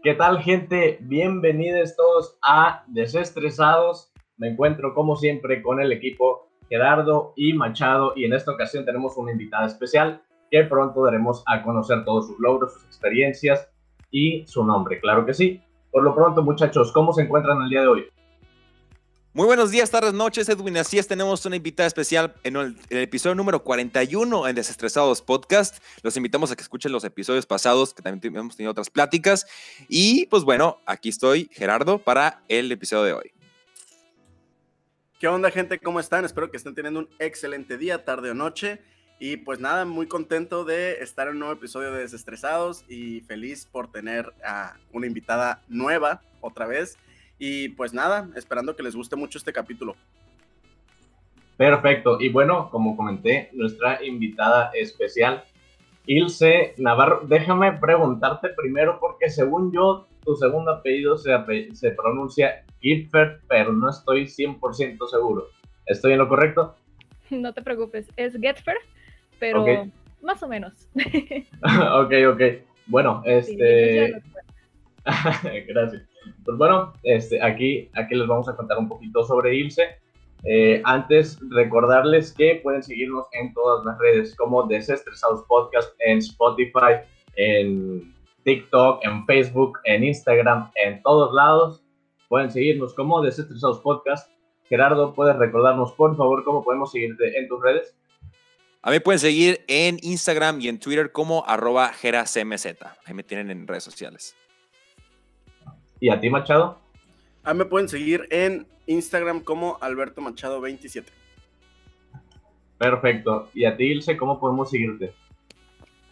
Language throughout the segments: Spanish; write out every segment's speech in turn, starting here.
¿Qué tal, gente? Bienvenidos todos a Desestresados. Me encuentro, como siempre, con el equipo Gerardo y Machado. Y en esta ocasión tenemos una invitada especial que pronto daremos a conocer todos sus logros, sus experiencias y su nombre. Claro que sí. Por lo pronto, muchachos, ¿cómo se encuentran el día de hoy? Muy buenos días, tardes, noches, Edwin. Así es, tenemos una invitada especial en el, episodio número 41 en Desestresados Podcast. Los invitamos a que escuchen los episodios pasados, que también hemos tenido otras pláticas. Y pues bueno, aquí estoy, Gerardo, para el episodio de hoy. ¿Qué onda, gente? ¿Cómo están? Espero que estén teniendo un excelente día, tarde o noche. Y pues nada, muy contento de estar en un nuevo episodio de Desestresados y feliz por tener a una invitada nueva otra vez. Y pues nada, esperando que les guste mucho este capítulo. Perfecto. Y bueno, como comenté, nuestra invitada especial, Ilse Navarro. Déjame preguntarte primero, porque según yo, tu segundo apellido se, se pronuncia Gilfert, pero no estoy 100% seguro. ¿Estoy en lo correcto? No te preocupes, es Getfer, pero más o menos. ok, ok. Bueno, este... Gracias. Pues bueno, este, aquí, aquí les vamos a contar un poquito sobre Ilse. Eh, antes, recordarles que pueden seguirnos en todas las redes como Desestresados Podcast en Spotify, en TikTok, en Facebook, en Instagram, en todos lados. Pueden seguirnos como Desestresados Podcast. Gerardo, ¿puedes recordarnos por favor cómo podemos seguirte en tus redes? A mí pueden seguir en Instagram y en Twitter como arroba geracmz. Ahí me tienen en redes sociales. ¿Y a ti, Machado? A mí me pueden seguir en Instagram como Alberto Machado 27. Perfecto. ¿Y a ti, Ilse, cómo podemos seguirte?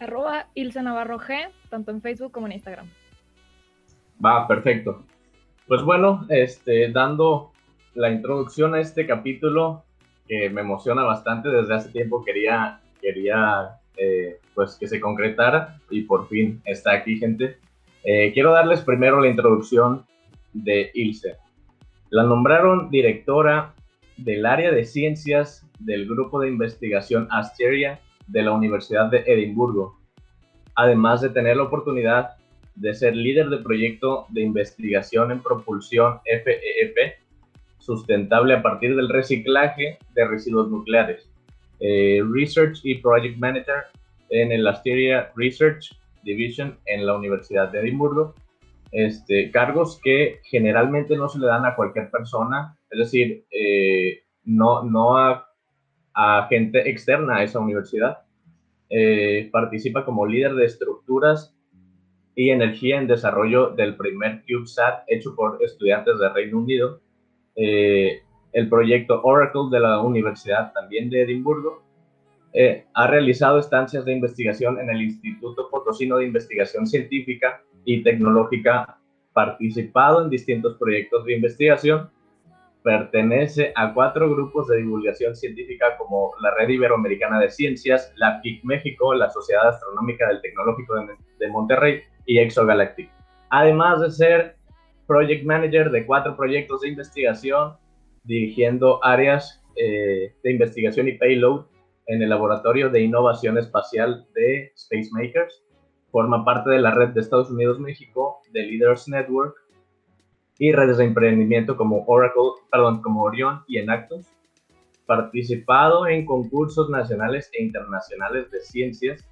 Arroba Ilse Navarro G, tanto en Facebook como en Instagram. Va, perfecto. Pues bueno, este, dando la introducción a este capítulo que me emociona bastante, desde hace tiempo quería, quería eh, pues que se concretara y por fin está aquí, gente. Eh, quiero darles primero la introducción de Ilse. La nombraron directora del área de ciencias del grupo de investigación Asteria de la Universidad de Edimburgo, además de tener la oportunidad de ser líder de proyecto de investigación en propulsión FEF e sustentable a partir del reciclaje de residuos nucleares. Eh, Research y Project Manager en el Asteria Research Division en la Universidad de Edimburgo. Este, cargos que generalmente no se le dan a cualquier persona, es decir, eh, no, no a, a, gente externa a esa universidad. Eh, participa como líder de estructuras y energía en desarrollo del primer CubeSat hecho por estudiantes de Reino Unido. Eh, el proyecto Oracle de la Universidad también de Edimburgo eh, ha realizado estancias de investigación en el Instituto Potosino de Investigación Científica y Tecnológica, participado en distintos proyectos de investigación, pertenece a cuatro grupos de divulgación científica como la Red Iberoamericana de Ciencias, la PIC México, la Sociedad Astronómica del Tecnológico de, Monterrey y Exogalactic. Además de ser Project Manager de cuatro proyectos de investigación, dirigiendo áreas eh, de investigación y payload en el Laboratorio de Innovación Espacial de Space Makers. Forma parte de la red de Estados Unidos-México de Leaders Network y redes de emprendimiento como Oracle, perdón, como Orion y Enactus. Participado en concursos nacionales e internacionales de ciencias,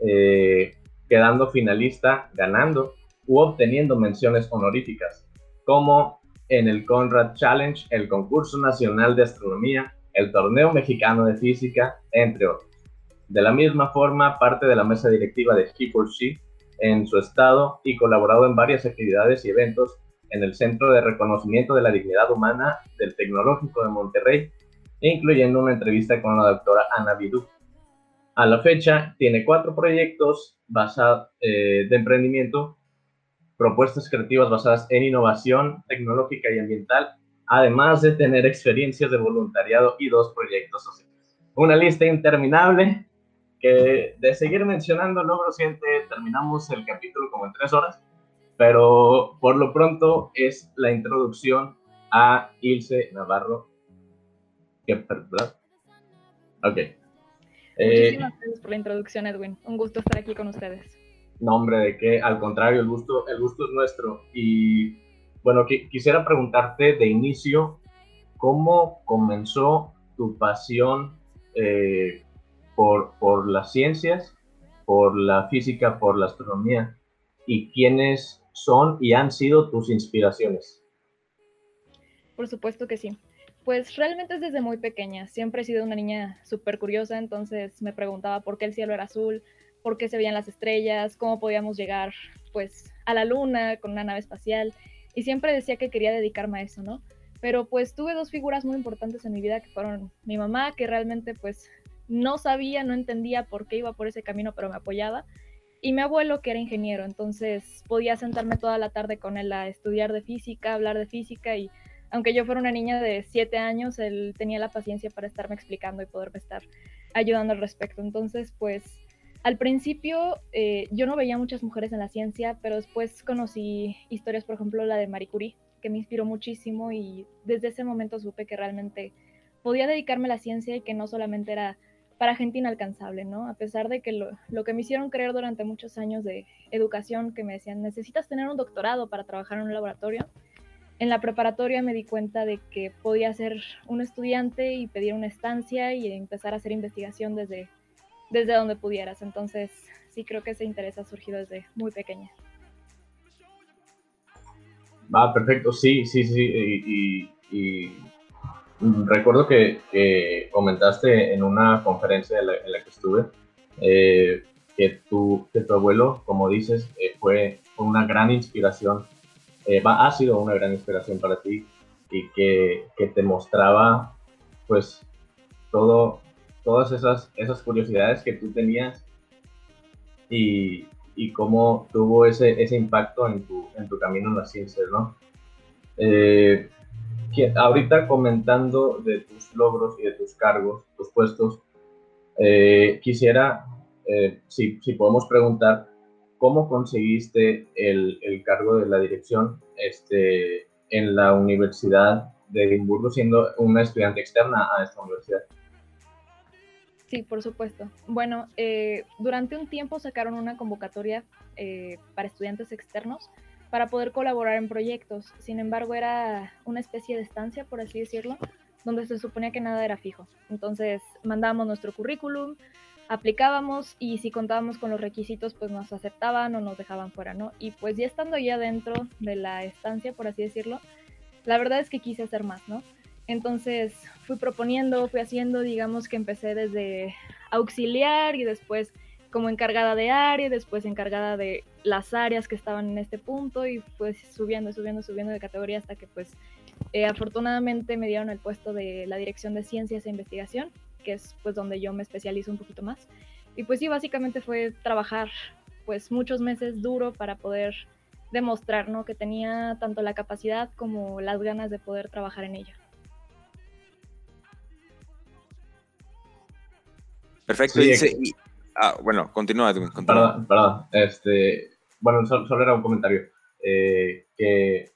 eh, quedando finalista, ganando u obteniendo menciones honoríficas, como en el Conrad Challenge, el concurso nacional de astronomía, el Torneo Mexicano de Física, entre otros. De la misma forma, parte de la mesa directiva de He en su estado y colaborado en varias actividades y eventos en el Centro de Reconocimiento de la Dignidad Humana del Tecnológico de Monterrey, incluyendo una entrevista con la doctora Ana Bidú. A la fecha, tiene cuatro proyectos basados eh, de emprendimiento, propuestas creativas basadas en innovación tecnológica y ambiental además de tener experiencias de voluntariado y dos proyectos sociales. Una lista interminable que de seguir mencionando logro siente terminamos el capítulo como en tres horas, pero por lo pronto es la introducción a Ilse Navarro. ¿Verdad? Ok. Muchísimas eh, gracias por la introducción, Edwin. Un gusto estar aquí con ustedes. No, hombre, de qué, al contrario, el gusto, el gusto es nuestro. Y bueno, quisiera preguntarte de inicio, ¿cómo comenzó tu pasión eh, por, las ciencias, por la física, por la astronomía? ¿Y quiénes son y han sido tus inspiraciones? Por supuesto que sí. Pues realmente es desde muy pequeña. Siempre he sido una niña súper curiosa, entonces me preguntaba por qué el cielo era azul, por qué se veían las estrellas, cómo podíamos llegar pues a la luna con una nave espacial y siempre decía que quería dedicarme a eso, ¿no? Pero pues tuve dos figuras muy importantes en mi vida que fueron mi mamá, que realmente pues no sabía, no entendía por qué iba por ese camino, pero me apoyaba, y mi abuelo que era ingeniero, entonces podía sentarme toda la tarde con él a estudiar de física, hablar de física y aunque yo fuera una niña de siete años, él tenía la paciencia para estarme explicando y poderme estar ayudando al respecto. Entonces, pues al principio eh, yo no veía muchas mujeres en la ciencia, pero después conocí historias, por ejemplo, la de Marie Curie, que me inspiró muchísimo y desde ese momento supe que realmente podía dedicarme a la ciencia y que no solamente era para gente inalcanzable, ¿no? A pesar de que lo, lo, que me hicieron creer durante muchos años de educación, que me decían, necesitas tener un doctorado para trabajar en un laboratorio, en la preparatoria me di cuenta de que podía ser un estudiante y pedir una estancia y empezar a hacer investigación desde desde donde pudieras. Entonces, sí creo que ese interés ha surgido desde muy pequeña. Va, perfecto, sí, sí, sí. Y, recuerdo que, comentaste en una conferencia en la, que estuve eh, que, tu, que tu abuelo, como dices, eh, fue una gran inspiración, eh, ha sido una gran inspiración para ti y que, que te mostraba pues todo, todas esas, esas curiosidades que tú tenías y, y cómo tuvo ese, ese impacto en tu, en tu camino en las ciencias, ¿no? Eh, ahorita comentando de tus logros y de tus cargos, tus puestos, eh, quisiera, eh, si, si, podemos preguntar, ¿cómo conseguiste el, el, cargo de la dirección este, en la Universidad de Edimburgo siendo una estudiante externa a esta universidad? Sí, por supuesto. Bueno, eh, durante un tiempo sacaron una convocatoria eh, para estudiantes externos para poder colaborar en proyectos. Sin embargo, era una especie de estancia, por así decirlo, donde se suponía que nada era fijo. Entonces, mandábamos nuestro currículum, aplicábamos y si contábamos con los requisitos, pues nos aceptaban o nos dejaban fuera, ¿no? Y pues ya estando ya dentro de la estancia, por así decirlo, la verdad es que quise hacer más, ¿no? Entonces fui proponiendo, fui haciendo, digamos que empecé desde auxiliar y después como encargada de área, después encargada de las áreas que estaban en este punto y pues subiendo, subiendo, subiendo de categoría hasta que pues eh, afortunadamente me dieron el puesto de la dirección de ciencias e investigación, que es pues donde yo me especializo un poquito más. Y pues sí, básicamente fue trabajar pues muchos meses duro para poder demostrar ¿no? que tenía tanto la capacidad como las ganas de poder trabajar en ello. Perfecto. ah, bueno, continúa. Perdón, perdón. Este, bueno, solo, era un comentario. Eh, que,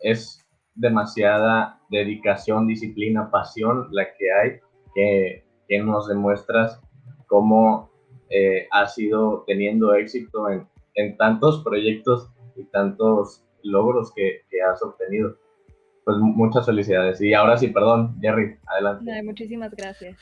es demasiada dedicación, disciplina, pasión la que hay, que, nos demuestras cómo eh, has ido teniendo éxito en, tantos proyectos y tantos logros que, has obtenido. Pues muchas felicidades. Y ahora sí, perdón, Jerry, adelante. muchísimas gracias.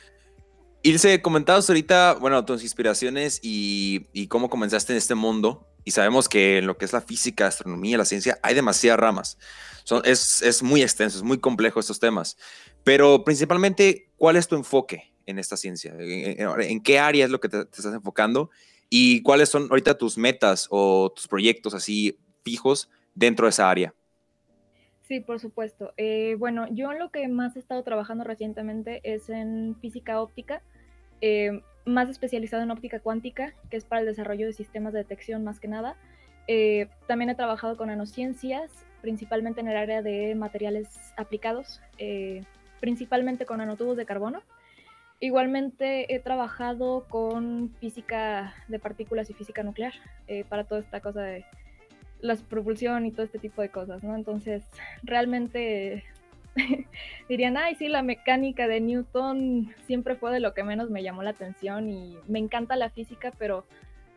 Ilse, comentabas ahorita, bueno, tus inspiraciones y, cómo comenzaste en este mundo. Y sabemos que en lo que es la física, astronomía, la ciencia, hay demasiadas ramas. Son, es, muy extenso, es muy complejo estos temas. Pero principalmente, ¿cuál es tu enfoque en esta ciencia? ¿En, qué área es lo que te, estás enfocando? ¿Y cuáles son ahorita tus metas o tus proyectos así fijos dentro de esa área? Sí, por supuesto. Eh, bueno, yo lo que más he estado trabajando recientemente es en física óptica eh, más especializado en óptica cuántica, que es para el desarrollo de sistemas de detección más que nada. Eh, también he trabajado con nanociencias, principalmente en el área de materiales aplicados, eh, principalmente con nanotubos de carbono. Igualmente he trabajado con física de partículas y física nuclear para toda esta cosa de la propulsión y todo este tipo de cosas, ¿no? Entonces, realmente dirían, ay, sí, la mecánica de Newton siempre fue de lo que menos me llamó la atención y me encanta la física, pero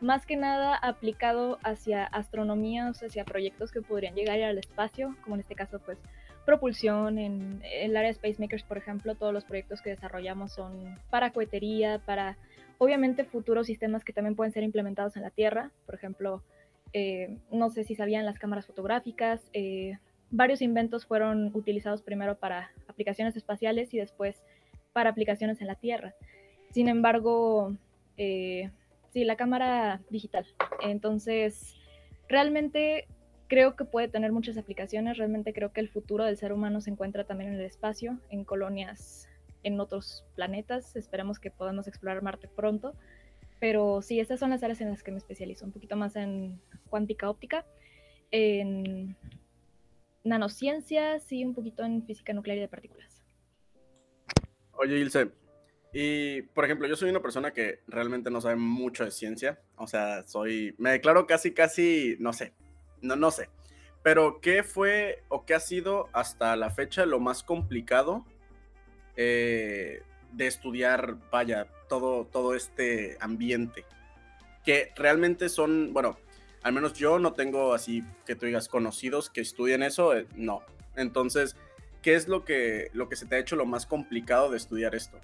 más que nada aplicado hacia astronomía, o sea, hacia proyectos que podrían llegar al espacio, como en este caso, pues, propulsión, en el área de Space Makers, por ejemplo, todos los proyectos que desarrollamos son para cohetería, para, obviamente, futuros sistemas que también pueden ser implementados en la Tierra, por ejemplo, eh, no sé si sabían las cámaras fotográficas, eh, varios inventos fueron utilizados primero para aplicaciones espaciales y después para aplicaciones en la Tierra. Sin embargo, eh, sí, la cámara digital. Entonces, realmente creo que puede tener muchas aplicaciones. Realmente creo que el futuro del ser humano se encuentra también en el espacio, en colonias en otros planetas. Esperemos que podamos explorar Marte pronto. Pero sí, esas son las áreas en las que me especializo. Un poquito más en cuántica óptica, en nanociencias y un poquito en física nuclear y de partículas. Oye, Ilse, y por ejemplo, yo soy una persona que realmente no sabe mucho de ciencia. O sea, soy. Me declaro casi, casi. No sé. No, no sé. Pero, ¿qué fue o qué ha sido hasta la fecha lo más complicado eh, de estudiar, vaya, todo, todo este ambiente? Que realmente son, bueno, al menos yo no tengo así que tú digas conocidos que estudien eso, eh, no. Entonces, ¿qué es lo que, lo que se te ha hecho lo más complicado de estudiar esto?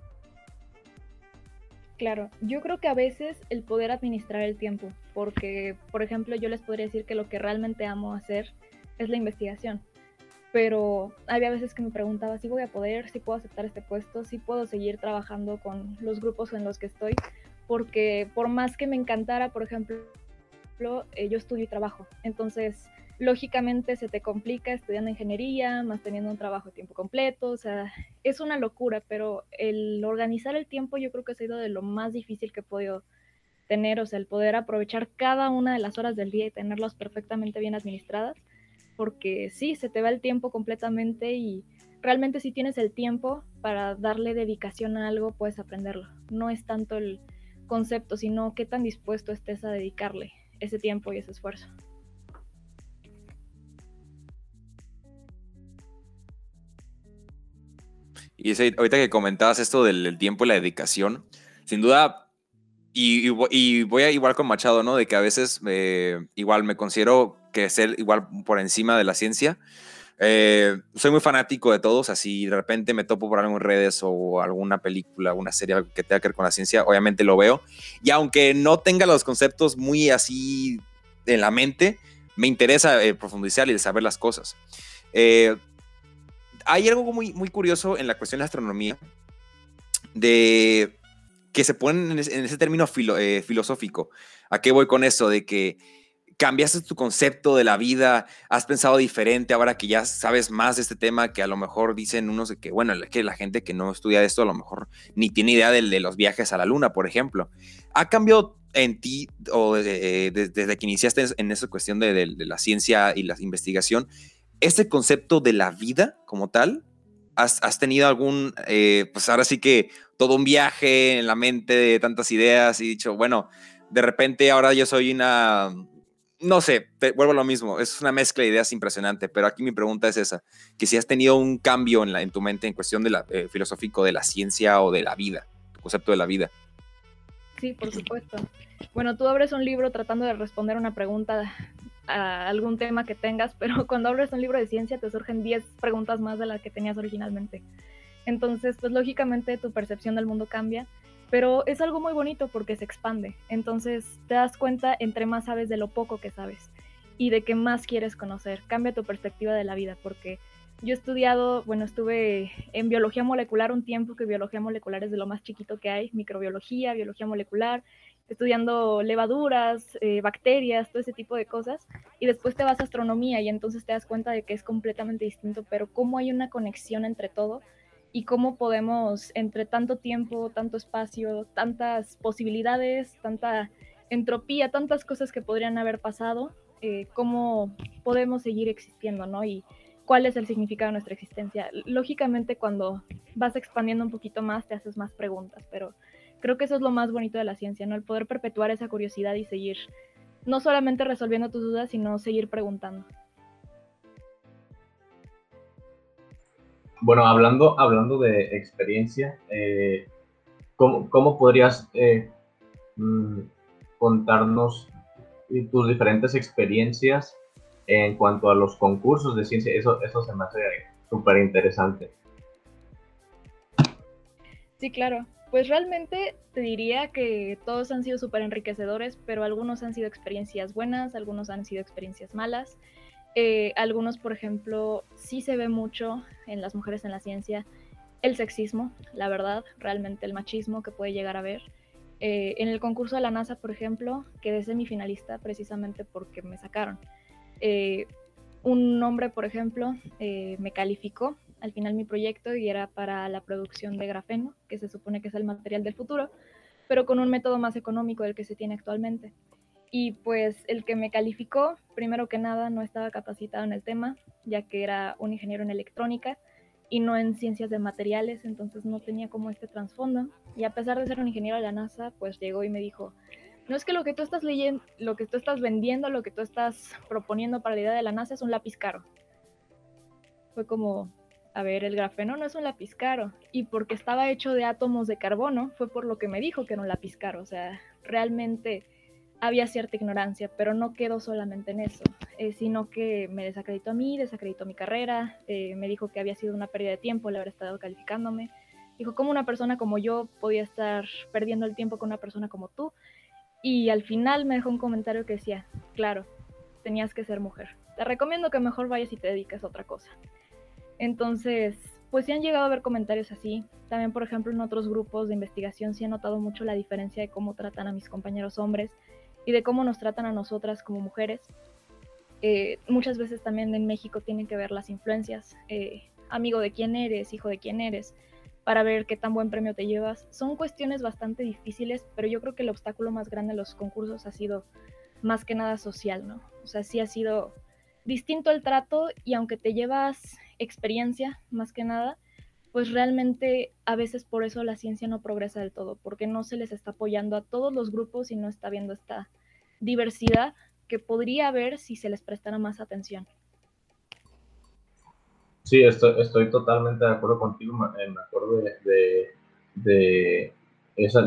Claro, yo creo que a veces el poder administrar el tiempo, porque, por ejemplo, yo les podría decir que lo que realmente amo hacer es la investigación, pero había veces que me preguntaba si voy a poder, si puedo aceptar este puesto, si puedo seguir trabajando con los grupos en los que estoy, porque por más que me encantara, por ejemplo, eh, yo estudio y trabajo, entonces lógicamente se te complica estudiando ingeniería, más teniendo un trabajo de tiempo completo, o sea, es una locura, pero el organizar el tiempo yo creo que ha sido de lo más difícil que he podido tener, o sea, el poder aprovechar cada una de las horas del día y tenerlas perfectamente bien administradas, porque sí, se te va el tiempo completamente y realmente si tienes el tiempo para darle dedicación a algo, puedes aprenderlo. No es tanto el concepto, sino qué tan dispuesto estés a dedicarle ese tiempo y ese esfuerzo. Y ahorita que comentabas esto del, tiempo y la dedicación, sin duda, y, voy a igual con Machado, ¿no? De que a veces eh, igual me considero que ser igual por encima de la ciencia. Eh, soy muy fanático de todos, así de repente me topo por algo en redes o alguna película, alguna serie que tenga que ver con la ciencia, obviamente lo veo. Y aunque no tenga los conceptos muy así en la mente, me interesa eh, profundizar y saber las cosas. Eh, hay algo muy, muy curioso en la cuestión de la astronomía, de que se pone en ese, término eh, filosófico. ¿A qué voy con eso? De que cambiaste tu concepto de la vida, has pensado diferente ahora que ya sabes más de este tema, que a lo mejor dicen unos de que, bueno, que la gente que no estudia esto a lo mejor ni tiene idea de, de los viajes a la luna, por ejemplo. ¿Ha cambiado en ti o desde que iniciaste en esa cuestión de, de, la ciencia y la investigación? este concepto de la vida como tal, ¿has, tenido algún, eh, pues ahora sí que todo un viaje en la mente de tantas ideas y dicho, bueno, de repente ahora yo soy una, no sé, vuelvo a lo mismo, es una mezcla de ideas impresionante, pero aquí mi pregunta es esa, que si has tenido un cambio en, la, en tu mente en cuestión de la, eh, filosófico de la ciencia o de la vida, tu concepto de la vida. Sí, por supuesto. Bueno, tú abres un libro tratando de responder una pregunta a algún tema que tengas, pero cuando abres un libro de ciencia te surgen 10 preguntas más de las que tenías originalmente. Entonces, pues lógicamente tu percepción del mundo cambia, pero es algo muy bonito porque se expande. Entonces, te das cuenta entre más sabes de lo poco que sabes y de qué más quieres conocer. Cambia tu perspectiva de la vida porque yo he estudiado, bueno, estuve en biología molecular un tiempo, que biología molecular es de lo más chiquito que hay, microbiología, biología molecular, estudiando levaduras, eh, bacterias, todo ese tipo de cosas, y después te vas a astronomía y entonces te das cuenta de que es completamente distinto, pero cómo hay una conexión entre todo y cómo podemos, entre tanto tiempo, tanto espacio, tantas posibilidades, tanta entropía, tantas cosas que podrían haber pasado, eh, cómo podemos seguir existiendo, ¿no? Y cuál es el significado de nuestra existencia. Lógicamente, cuando vas expandiendo un poquito más, te haces más preguntas, pero creo que eso es lo más bonito de la ciencia, ¿no? El poder perpetuar esa curiosidad y seguir no solamente resolviendo tus dudas, sino seguir preguntando. Bueno, hablando, hablando de experiencia, eh, ¿cómo, podrías eh, mm, contarnos tus diferentes experiencias en cuanto a los concursos de ciencia. Eso, eso se me hace súper interesante. Sí, claro. Pues realmente te diría que todos han sido súper enriquecedores, pero algunos han sido experiencias buenas, algunos han sido experiencias malas. Eh, algunos, por ejemplo, sí se ve mucho en las mujeres en la ciencia el sexismo, la verdad, realmente el machismo que puede llegar a ver. Eh, en el concurso de la NASA, por ejemplo, quedé semifinalista precisamente porque me sacaron. Eh, un hombre, por ejemplo, me calificó al final mi proyecto y era para la producción de grafeno, que se supone que es el material del futuro, pero con un método más económico del que se tiene actualmente. Y pues el que me calificó, primero que nada, no estaba capacitado en el tema, ya que era un ingeniero en electrónica y no en ciencias de materiales, entonces no tenía como este trasfondo. Y a pesar de ser un ingeniero de la NASA, pues llegó y me dijo, no es que lo que tú estás leyendo, lo que tú estás vendiendo, lo que tú estás proponiendo para la idea de la NASA es un lápiz caro. Fue como, a ver, el grafeno no es un lápiz caro. Y porque estaba hecho de átomos de carbono, fue por lo que me dijo que era un lápiz caro. O sea, realmente había cierta ignorancia, pero no quedó solamente en eso, eh, sino que me desacreditó a mí, desacreditó mi carrera, eh, me dijo que había sido una pérdida de tiempo el haber estado calificándome. Dijo, ¿cómo una persona como yo podía estar perdiendo el tiempo con una persona como tú? Y al final me dejó un comentario que decía, claro, tenías que ser mujer. Te recomiendo que mejor vayas y te dediques a otra cosa. Entonces, pues sí han llegado a ver comentarios así. También, por ejemplo, en otros grupos de investigación sí he notado mucho la diferencia de cómo tratan a mis compañeros hombres y de cómo nos tratan a nosotras como mujeres. Eh, muchas veces también en México tienen que ver las influencias, eh, amigo de quién eres, hijo de quién eres, para ver qué tan buen premio te llevas. Son cuestiones bastante difíciles, pero yo creo que el obstáculo más grande de los concursos ha sido más que nada social, ¿no? O sea, sí ha sido distinto el trato y aunque te llevas experiencia más que nada, pues realmente a veces por eso la ciencia no progresa del todo, porque no se les está apoyando a todos los grupos y no está viendo esta diversidad que podría haber si se les prestara más atención. Sí, estoy, estoy totalmente de acuerdo contigo, me, eh, acuerdo de, de,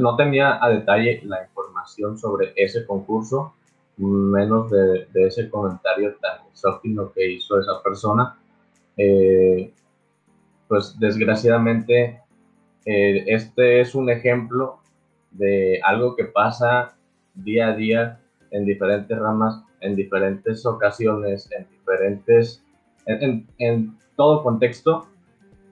no tenía a detalle la información sobre ese concurso, menos de, de ese comentario tan exógeno que hizo esa persona, eh, pues desgraciadamente eh, este es un ejemplo de algo que pasa día a día en diferentes ramas, en diferentes ocasiones, en diferentes, en, todo contexto,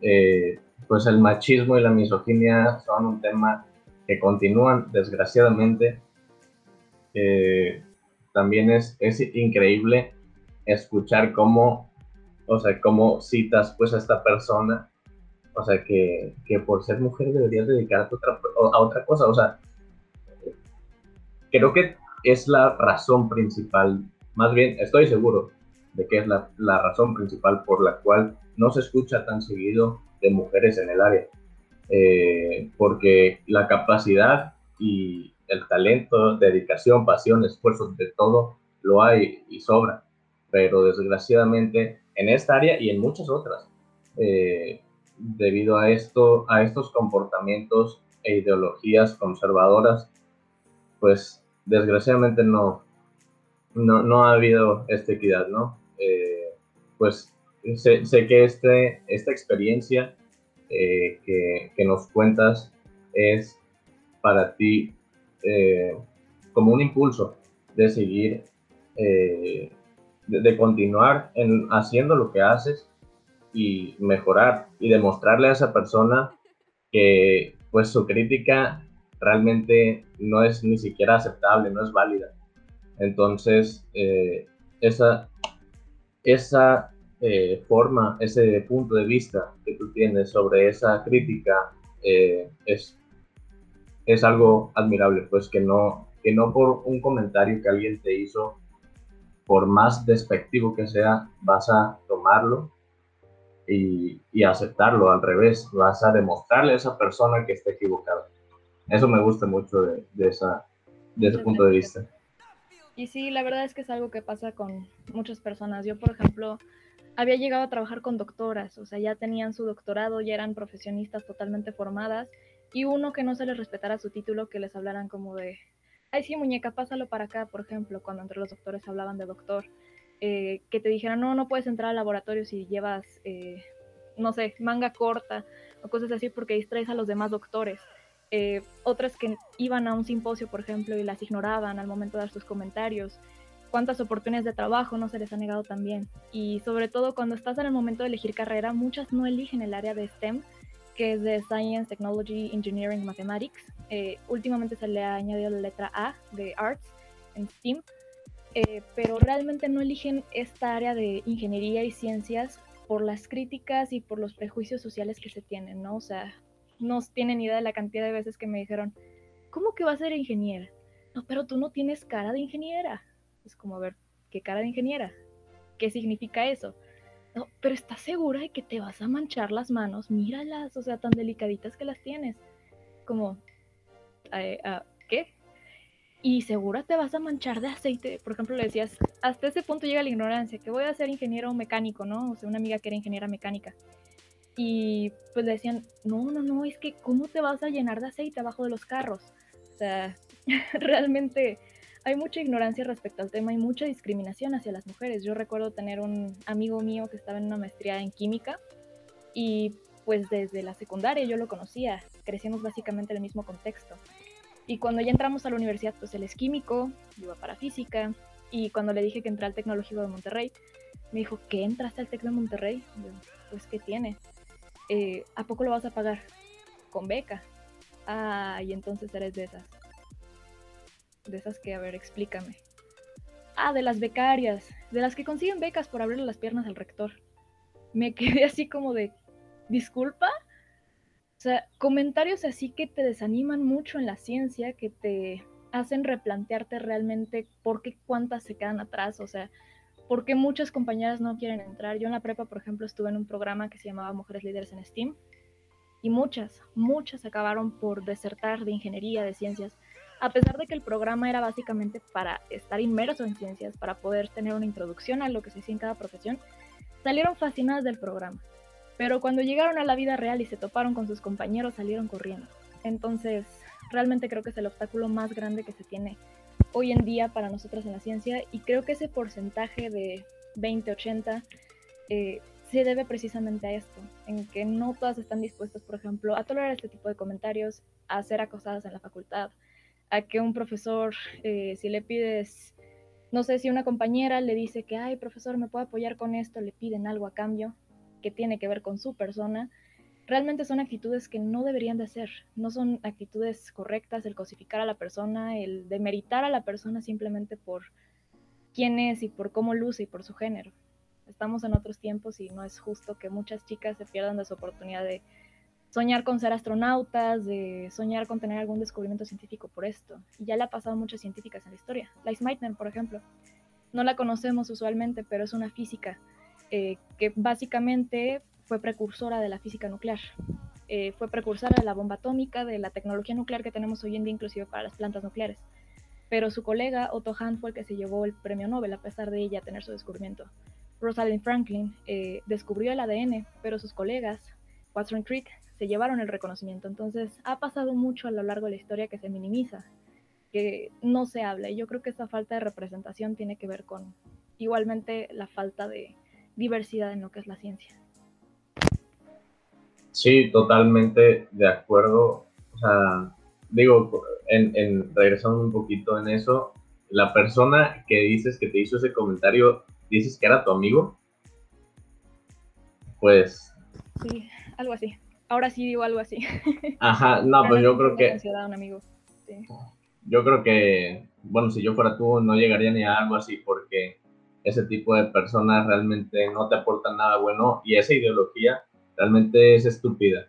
eh, pues el machismo y la misoginia son un tema que continúan desgraciadamente. también es, es increíble escuchar cómo o sea, cómo citas pues a esta persona, o sea, que, que por ser mujer deberías dedicarte a otra, a otra cosa, o sea, creo que es la razón principal, más bien estoy seguro de que es la, la razón principal por la cual no se escucha tan seguido de mujeres en el área, eh, porque la capacidad y el talento, dedicación, pasión, esfuerzo, de todo lo hay y sobra, pero desgraciadamente en esta área y en muchas otras, eh, debido a, esto, a estos comportamientos e ideologías conservadoras, pues desgraciadamente no, no, ha habido esta equidad, ¿no? Eh, pues sé, que este, esta experiencia eh, que, nos cuentas es para ti como un impulso de seguir de, continuar en, haciendo lo que haces y mejorar y demostrarle a esa persona que pues su crítica realmente no es ni siquiera aceptable, no es válida. Entonces, eh, esa, esa eh, forma, ese punto de vista que tú tienes sobre esa crítica eh, es, es algo admirable, pues que no, que no por un comentario que alguien te hizo por más despectivo que sea, vas a tomarlo y, aceptarlo al revés, vas a demostrarle a esa persona que está equivocada. Eso me gusta mucho de, esa, de ese punto de vista. Y sí, la verdad es que es algo que pasa con muchas personas. Yo, por ejemplo, había llegado a trabajar con doctoras, o sea, ya tenían su doctorado, ya eran profesionistas totalmente formadas, y uno que no se les respetara su título, que les hablaran como de, ay sí, muñeca, pásalo para acá, por ejemplo, cuando entre los doctores hablaban de doctor, eh, que te dijeran, no, no puedes entrar al laboratorio si llevas, eh, no sé, manga corta o cosas así porque distraes a los demás doctores. Eh, otras que iban a un simposio, por ejemplo, y las ignoraban al momento de dar sus comentarios. Cuántas oportunidades de trabajo no se les ha negado también. Y sobre todo cuando estás en el momento de elegir carrera, muchas no eligen el área de STEM, que es de Science, Technology, Engineering, Mathematics. Eh, últimamente se le ha añadido la letra A de Arts en STEAM, eh, pero realmente no eligen esta área de ingeniería y ciencias por las críticas y por los prejuicios sociales que se tienen, ¿no? O sea, no tienen idea de la cantidad de veces que me dijeron, ¿cómo que vas a ser ingeniera? No, pero tú no tienes cara de ingeniera. Es como, a ver, ¿qué cara de ingeniera? ¿Qué significa eso? No, pero ¿estás segura de que te vas a manchar las manos? Míralas, o sea, tan delicaditas que las tienes. Como, ah, ¿qué? Y segura te vas a manchar de aceite. Por ejemplo, le decías, hasta ese punto llega la ignorancia, que voy a ser ingeniero mecánico, ¿no? O sea, una amiga que era ingeniera mecánica. Y pues le decían, no, no, no, es que ¿cómo te vas a llenar de aceite abajo de los carros? O sea, realmente hay mucha ignorancia respecto al tema y mucha discriminación hacia las mujeres. Yo recuerdo tener un amigo mío que estaba en una maestría en química y pues desde la secundaria yo lo conocía, crecimos básicamente en el mismo contexto. Y cuando ya entramos a la universidad, pues él es químico, yo iba para física, y cuando le dije que entré al Tecnológico de Monterrey, me dijo, ¿qué entraste al Tec de Monterrey? pues, ¿qué tiene? Eh, ¿a poco lo vas a pagar? Con beca. Ah, y entonces eres de esas. De esas que, a ver, explícame. Ah, de las becarias, de las que consiguen becas por abrirle las piernas al rector. Me quedé así como de, disculpa. O sea, comentarios así que te desaniman mucho en la ciencia, que te hacen replantearte realmente por qué cuántas se quedan atrás. O sea, porque muchas compañeras no quieren entrar. Yo en la prepa, por ejemplo, estuve en un programa que se llamaba Mujeres Líderes en STEAM y muchas, muchas acabaron por desertar de ingeniería, de ciencias, a pesar de que el programa era básicamente para estar inmerso en ciencias, para poder tener una introducción a lo que se hacía en cada profesión, salieron fascinadas del programa. Pero cuando llegaron a la vida real y se toparon con sus compañeros, salieron corriendo. Entonces, realmente creo que es el obstáculo más grande que se tiene hoy en día para nosotros en la ciencia y creo que ese porcentaje de 20-80 eh, se debe precisamente a esto, en que no todas están dispuestas, por ejemplo, a tolerar este tipo de comentarios, a ser acosadas en la facultad, a que un profesor, eh, si le pides, no sé, si una compañera le dice que, ay, profesor, ¿me puede apoyar con esto? Le piden algo a cambio que tiene que ver con su persona, realmente son actitudes que no deberían de ser, no son actitudes correctas el cosificar a la persona, el demeritar a la persona simplemente por quién es y por cómo luce y por su género. Estamos en otros tiempos y no es justo que muchas chicas se pierdan de su oportunidad de soñar con ser astronautas, de soñar con tener algún descubrimiento científico por esto. Y ya le ha pasado muchas científicas en la historia. Lice Meitner, por ejemplo. No la conocemos usualmente, pero es una física eh, que básicamente fue precursora de la física nuclear. Eh, fue precursora de la bomba atómica, de la tecnología nuclear que tenemos hoy en día, inclusive para las plantas nucleares. Pero su colega Otto Hahn fue el que se llevó el premio Nobel a pesar de ella tener su descubrimiento. Rosalind Franklin eh, descubrió el ADN, pero sus colegas, Watson Crick, se llevaron el reconocimiento. Entonces ha pasado mucho a lo largo de la historia que se minimiza, que no se habla. Y yo creo que esta falta de representación tiene que ver con igualmente la falta de diversidad en lo que es la ciencia. Sí, totalmente de acuerdo. O sea, digo, en, regresando un poquito en eso, la persona que dices que te hizo ese comentario, dices que era tu amigo. Pues. Sí, algo así. Ahora sí digo algo así. Ajá, no, pues yo creo que. Un amigo. Yo creo que, bueno, si yo fuera tú, no llegaría ni a algo así, porque ese tipo de personas realmente no te aportan nada bueno y esa ideología realmente es estúpida.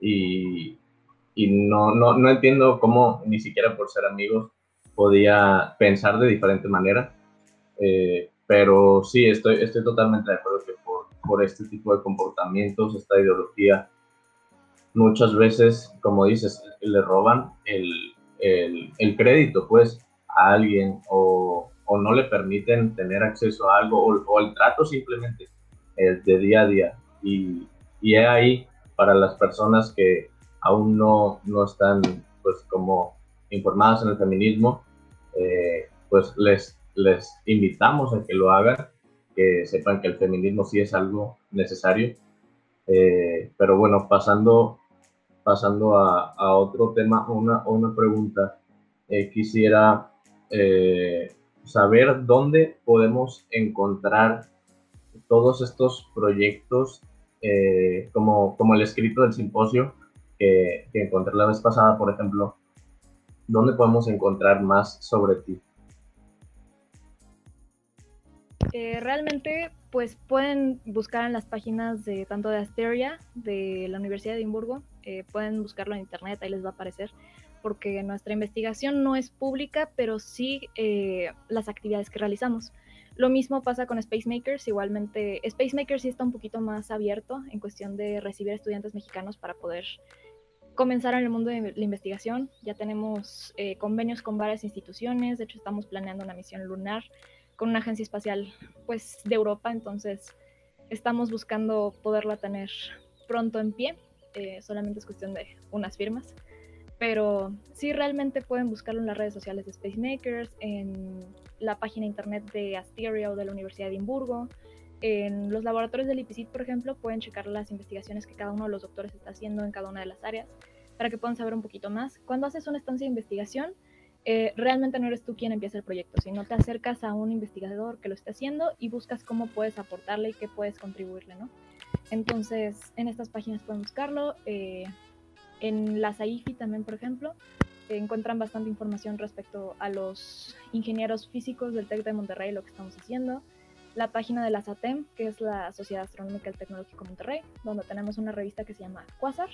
Y, y no, no, no, entiendo cómo, ni siquiera por ser amigos, podía pensar de diferente manera. Eh, pero sí, estoy, estoy totalmente de acuerdo que por, por este tipo de comportamientos, esta ideología, muchas veces, como dices, le roban el, el, el crédito, pues, a alguien o, o no le permiten tener acceso a algo o, el trato simplemente de día a día. Y, y ahí para las personas que aún no, no están pues como informadas en el feminismo, pues les, les invitamos a que lo hagan, que sepan que el feminismo sí es algo necesario. Eh, pero bueno, pasando, pasando a, otro tema, una, una pregunta, eh, quisiera eh, saber dónde podemos encontrar todos estos proyectos, como, como el escrito del simposio que, que encontré la vez pasada, por ejemplo, ¿dónde podemos encontrar más sobre ti? Eh, realmente, pues pueden buscar en las páginas de tanto de Asteria, de la Universidad de Edimburgo, eh, pueden buscarlo en internet, ahí les va a aparecer, porque nuestra investigación no es pública, pero sí eh, las actividades que realizamos. Lo mismo pasa con Spacemakers, igualmente Spacemakers sí está un poquito más abierto en cuestión de recibir estudiantes mexicanos para poder comenzar en el mundo de la investigación. Ya tenemos convenios con varias instituciones, de hecho estamos planeando una misión lunar con una agencia espacial pues de Europa, entonces estamos buscando poderla tener pronto en pie, eh, solamente es cuestión de unas firmas, pero sí realmente pueden buscarlo en las redes sociales de Spacemakers, en la página internet de Asteria o de la Universidad de Edimburgo, en los laboratorios del IPCIT, por ejemplo, pueden checar las investigaciones que cada uno de los doctores está haciendo en cada una de las áreas para que puedan saber un poquito más. Cuando haces una estancia de investigación, eh, realmente no eres tú quien empieza el proyecto, sino te acercas a un investigador que lo está haciendo y buscas cómo puedes aportarle y qué puedes contribuirle, ¿no? Entonces, en estas páginas pueden buscarlo. Eh, en la SAIFI también, por ejemplo, encuentran bastante información respecto a los ingenieros físicos del TEC de Monterrey, lo que estamos haciendo. La página de la SATEM, que es la Sociedad Astronómica y Tecnológico Monterrey, donde tenemos una revista que se llama Quasar,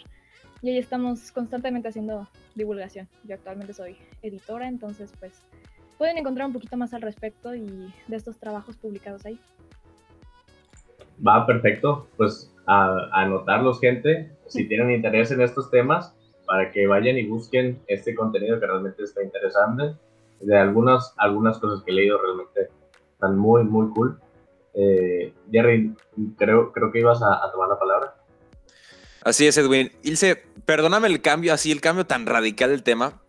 y ahí estamos constantemente haciendo divulgación. Yo actualmente soy editora, entonces pues pueden encontrar un poquito más al respecto y de estos trabajos publicados ahí. Va, perfecto. Pues a, anotarlos, gente, si tienen interés en estos temas, para que vayan y busquen este contenido que realmente está interesante. De algunas, algunas cosas que he leído realmente están muy, muy cool. Eh, Jerry, creo, creo que ibas a tomar la palabra. Así es, Edwin. Ilse, perdóname el cambio, así el cambio tan radical del tema.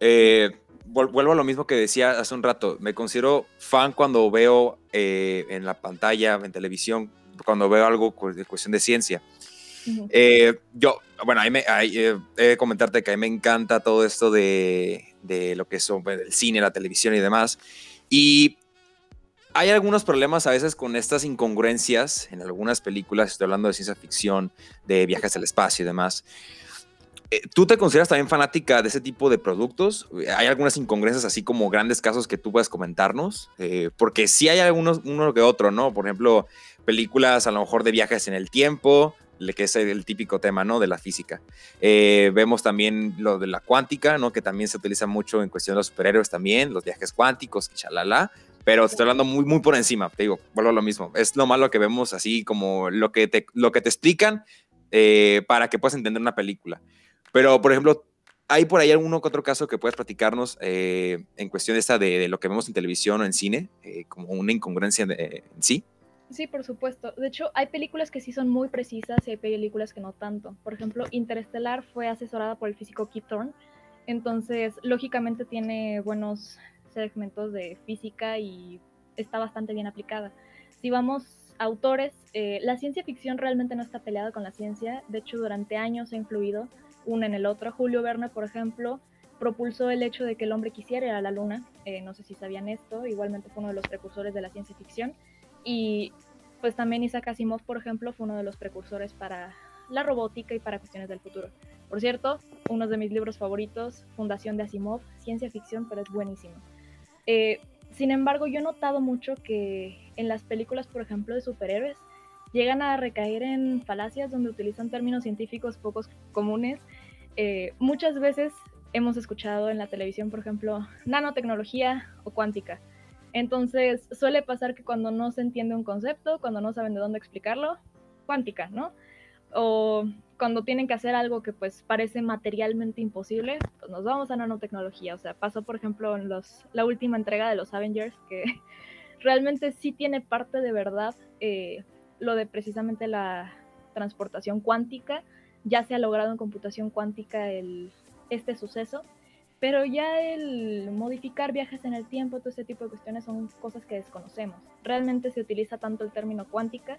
Eh, vuelvo a lo mismo que decía hace un rato. Me considero fan cuando veo eh, en la pantalla, en televisión, cuando veo algo de cuestión de ciencia. Eh, yo, bueno, ahí me, he comentarte que a mí me encanta todo esto de, de lo que son el cine, la televisión y demás. Y hay algunos problemas a veces con estas incongruencias en algunas películas, estoy hablando de ciencia ficción, de viajes al espacio y demás. Eh, ¿Tú te consideras también fanática de ese tipo de productos? ¿Hay algunas incongruencias así como grandes casos que tú puedas comentarnos? Eh, porque sí hay algunos, uno que otro, ¿no? Por ejemplo, películas a lo mejor de viajes en el tiempo, que es el típico tema, ¿no? De la física. Eh, vemos también lo de la cuántica, ¿no? Que también se utiliza mucho en cuestión de los superhéroes también, los viajes cuánticos, chalala pero estoy hablando muy, muy por encima, te digo, vuelvo a lo mismo. Es lo malo que vemos así como lo que te, lo que te explican eh, para que puedas entender una película. Pero, por ejemplo, ¿hay por ahí alguno que otro caso que puedas platicarnos eh, en cuestión de, esta de, lo que vemos en televisión o en cine, como una incongruencia en sí? Sí, por supuesto. De hecho, hay películas que sí son muy precisas y hay películas que no tanto. Por ejemplo, Interestelar fue asesorada por el físico Kip Thorne, entonces lógicamente tiene buenos segmentos de física y está bastante bien aplicada. Si vamos a autores, eh, la ciencia ficción realmente no está peleada con la ciencia, de hecho durante años ha influido uno en el otro. Julio Verne, por ejemplo, propulsó el hecho de que el hombre quisiera ir a la luna, eh, no sé si sabían esto, igualmente fue uno de los precursores de la ciencia ficción, y pues también Isaac Asimov, por ejemplo, fue uno de los precursores para la robótica y para cuestiones del futuro. Por cierto, uno de mis libros favoritos, Fundación de Asimov, ciencia ficción, pero es buenísimo. Eh, sin embargo, yo he notado mucho que en las películas, por ejemplo, de superhéroes, llegan a recaer en falacias donde utilizan términos científicos pocos comunes. Eh, muchas veces hemos escuchado en la televisión, por ejemplo, nanotecnología o cuántica. Entonces, suele pasar que cuando no se entiende un concepto, cuando no saben de dónde explicarlo, cuántica, ¿no? O cuando tienen que hacer algo que pues parece materialmente imposible, pues nos vamos a nanotecnología. O sea, pasó por ejemplo en los, la última entrega de los Avengers, que realmente sí tiene parte de verdad eh, lo de precisamente la transportación cuántica. Ya se ha logrado en computación cuántica el, este suceso. Pero ya el modificar viajes en el tiempo, todo ese tipo de cuestiones son cosas que desconocemos. Realmente se utiliza tanto el término cuántica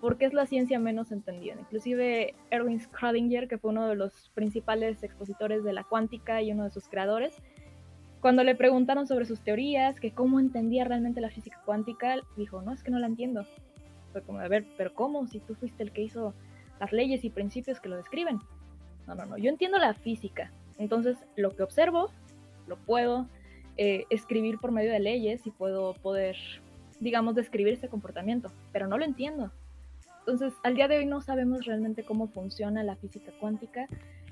porque es la ciencia menos entendida. Inclusive Erwin Schrödinger, que fue uno de los principales expositores de la cuántica y uno de sus creadores, cuando le preguntaron sobre sus teorías, que cómo entendía realmente la física cuántica, dijo, no, es que no la entiendo. Fue como, a ver, pero ¿cómo? Si tú fuiste el que hizo las leyes y principios que lo describen. No, no, no, yo entiendo la física. Entonces, lo que observo, lo puedo eh, escribir por medio de leyes y puedo poder, digamos, describir ese comportamiento, pero no lo entiendo. Entonces, al día de hoy no sabemos realmente cómo funciona la física cuántica.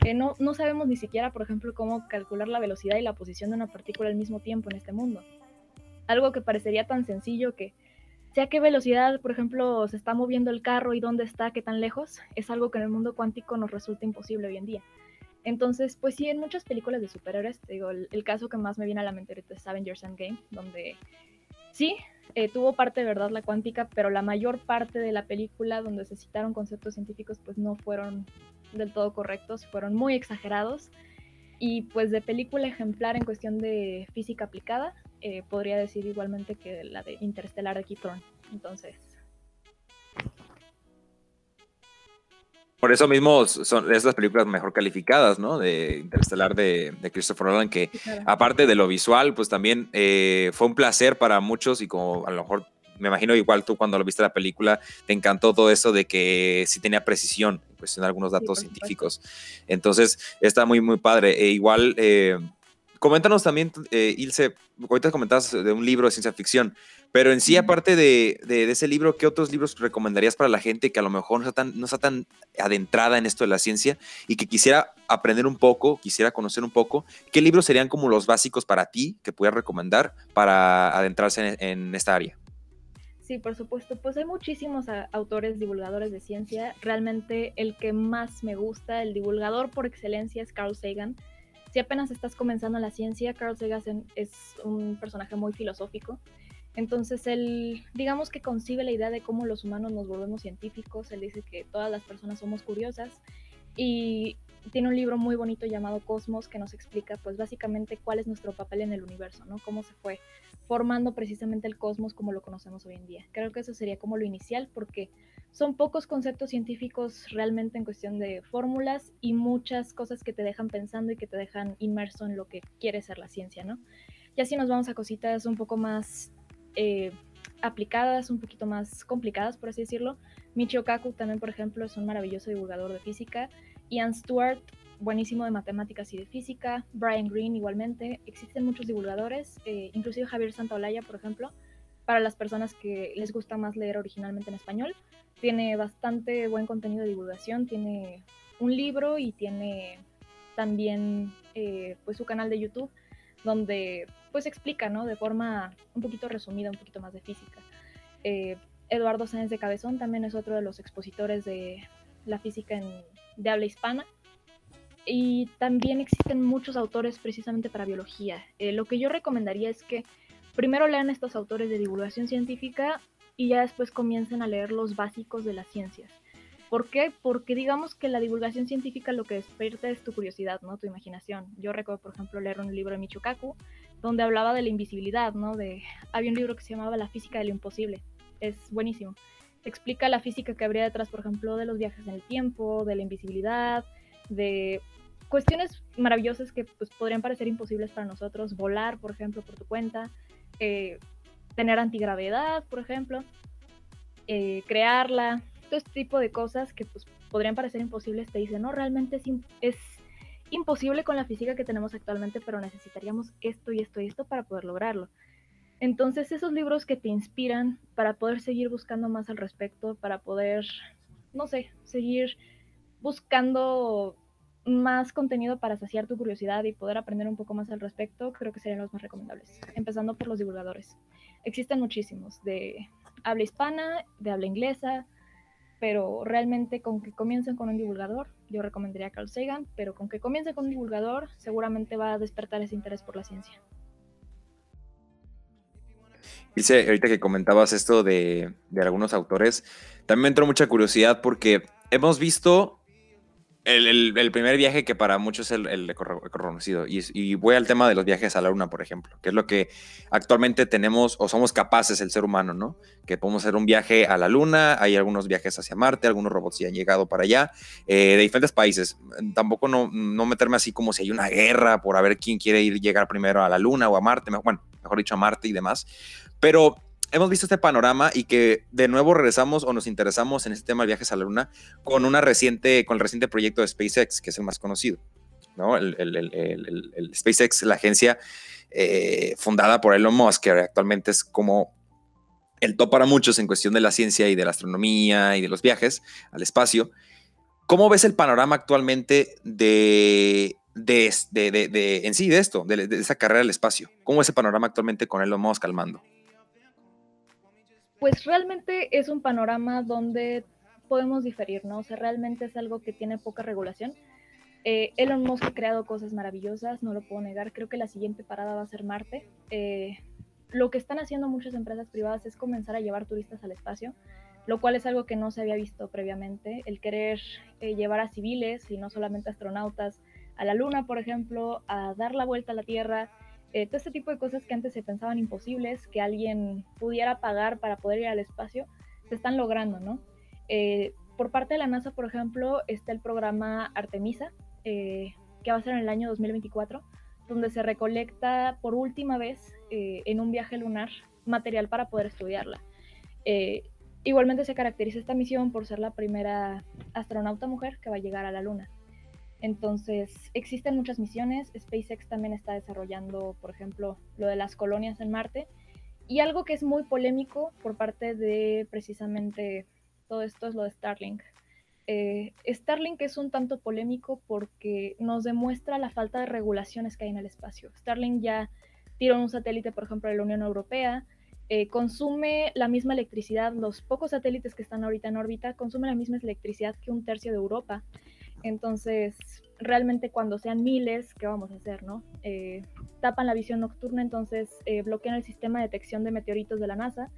Eh, no, no sabemos ni siquiera, por ejemplo, cómo calcular la velocidad y la posición de una partícula al mismo tiempo en este mundo. Algo que parecería tan sencillo que sea qué velocidad, por ejemplo, se está moviendo el carro y dónde está, qué tan lejos, es algo que en el mundo cuántico nos resulta imposible hoy en día. Entonces, pues sí, en muchas películas de superhéroes, digo, el, el, caso que más me viene a la mente ahorita es Avengers Endgame, donde sí, eh, tuvo parte de verdad la cuántica, pero la mayor parte de la película donde se citaron conceptos científicos pues no fueron del todo correctos, fueron muy exagerados. Y pues de película ejemplar en cuestión de física aplicada, eh, podría decir igualmente que la de Interstellar de Keith Entonces, Por eso mismo son esas películas mejor calificadas, ¿no? De Interstellar de, Christopher Nolan, que aparte de lo visual, pues también eh, fue un placer para muchos y como a lo mejor me imagino igual tú cuando lo viste la película, te encantó todo eso de que sí tenía precisión en cuestión de algunos datos científicos. Entonces, está muy, muy padre. E igual, eh, coméntanos también, eh, Ilse, ahorita comentabas de un libro de ciencia ficción. Pero en sí, aparte de, ese libro, ¿qué otros libros recomendarías para la gente que a lo mejor no está, tan, no está tan adentrada en esto de la ciencia y que quisiera aprender un poco, quisiera conocer un poco? ¿Qué libros serían como los básicos para ti que pudieras recomendar para adentrarse en, esta área? Sí, por supuesto. Pues hay muchísimos autores divulgadores de ciencia. Realmente el que más me gusta, el divulgador por excelencia es Carl Sagan. Si apenas estás comenzando la ciencia, Carl Sagan es un personaje muy filosófico entonces él, digamos que concibe la idea de cómo los humanos nos volvemos científicos, él dice que todas las personas somos curiosas y tiene un libro muy bonito llamado Cosmos que nos explica pues básicamente cuál es nuestro papel en el universo, ¿no? Cómo se fue formando precisamente el cosmos como lo conocemos hoy en día. Creo que eso sería como lo inicial porque son pocos conceptos científicos realmente en cuestión de fórmulas y muchas cosas que te dejan pensando y que te dejan inmerso en lo que quiere ser la ciencia, ¿no? Y así nos vamos a cositas un poco más eh, aplicadas, un poquito más complicadas, por así decirlo. Michio Kaku también, por ejemplo, es un maravilloso divulgador de física. Ian Stewart, buenísimo de matemáticas y de física. Brian Green, igualmente. Existen muchos divulgadores, eh, inclusive Javier Santaolalla, por ejemplo, para las personas que les gusta más leer originalmente en español. Tiene bastante buen contenido de divulgación, tiene un libro y tiene también eh, pues su canal de YouTube donde pues explica, ¿no? De forma un poquito resumida, un poquito más de física. Eh, Eduardo Sáenz de Cabezón también es otro de los expositores de la física en, de habla hispana. Y también existen muchos autores precisamente para biología. Eh, lo que yo recomendaría es que primero lean estos autores de divulgación científica y ya después comiencen a leer los básicos de las ciencias. ¿Por qué? Porque digamos que la divulgación científica lo que despierta es tu curiosidad, ¿no? Tu imaginación. Yo recuerdo, por ejemplo, leer un libro de Michio Kaku donde hablaba de la invisibilidad, ¿no? Había un libro que se llamaba La física de lo imposible. Es buenísimo. Explica la física que habría detrás, por ejemplo, de los viajes en el tiempo, de la invisibilidad, de cuestiones maravillosas que pues, podrían parecer imposibles para nosotros. Volar, por ejemplo, por tu cuenta. Eh, tener antigravedad, por ejemplo. Eh, crearla, este tipo de cosas que pues, podrían parecer imposibles, te dicen, no, realmente es, es imposible con la física que tenemos actualmente, pero necesitaríamos esto y esto y esto para poder lograrlo. Entonces, esos libros que te inspiran para poder seguir buscando más al respecto, para poder, no sé, seguir buscando más contenido para saciar tu curiosidad y poder aprender un poco más al respecto, creo que serían los más recomendables, empezando por los divulgadores. Existen muchísimos, de habla hispana, de habla inglesa, pero realmente con que comiencen con un divulgador, yo recomendaría Carl Sagan, pero con que comiencen con un divulgador, seguramente va a despertar ese interés por la ciencia. Dice, ahorita que comentabas esto de, algunos autores, también entró mucha curiosidad porque hemos visto el, el, primer viaje que para muchos es el, el reconocido. Y, y, voy al tema de los viajes a la luna, por ejemplo, que es lo que actualmente tenemos o somos capaces el ser humano, ¿no? Que podemos hacer un viaje a la luna, hay algunos viajes hacia Marte, algunos robots ya han llegado para allá, eh, de diferentes países. Tampoco no, no meterme así como si hay una guerra por a ver quién quiere ir llegar primero a la luna o a Marte, bueno, mejor dicho a Marte y demás. Pero hemos visto este panorama y que de nuevo regresamos o nos interesamos en este tema de viajes a la Luna con una reciente, con el reciente proyecto de SpaceX, que es el más conocido, ¿no? El, SpaceX, la agencia eh, fundada por Elon Musk, que actualmente es como el top para muchos en cuestión de la ciencia y de la astronomía y de los viajes al espacio. ¿Cómo ves el panorama actualmente de, de, de, en sí de esto, de, esa carrera al espacio? ¿Cómo es el panorama actualmente con Elon Musk al mando? Pues realmente es un panorama donde podemos diferir, ¿no? O sea, realmente es algo que tiene poca regulación. Eh, Elon Musk ha creado cosas maravillosas, no lo puedo negar. Creo que la siguiente parada va a ser Marte. Eh, lo que están haciendo muchas empresas privadas es comenzar a llevar turistas al espacio, lo cual es algo que no se había visto previamente. El querer eh, llevar a civiles y no solamente astronautas a la Luna, por ejemplo, a dar la vuelta a la Tierra, eh, todo este tipo de cosas que antes se pensaban imposibles, que alguien pudiera pagar para poder ir al espacio, se están logrando, ¿no? Eh, por parte de la NASA, por ejemplo, está el programa Artemisa, eh, que va a ser en el año 2024, donde se recolecta por última vez en un viaje lunar material para poder estudiarla. igualmente se caracteriza esta misión por ser la primera astronauta mujer que va a llegar a la Luna. Entonces, existen muchas misiones. SpaceX también está desarrollando, por ejemplo, lo de las colonias en Marte. Y algo que es muy polémico por parte de precisamente todo esto es lo de Starlink. Eh, Starlink es un tanto polémico porque nos demuestra la falta de regulaciones que hay en el espacio. Starlink ya tiró un satélite, por ejemplo, de la Unión Europea, eh, consume la misma electricidad, los pocos satélites que están ahorita en órbita consumen la misma electricidad que un tercio de Europa. Entonces, realmente cuando sean miles, ¿qué vamos a hacer, no? Eh, tapan la visión nocturna, entonces eh, bloquean el sistema de detección de meteoritos de la NASA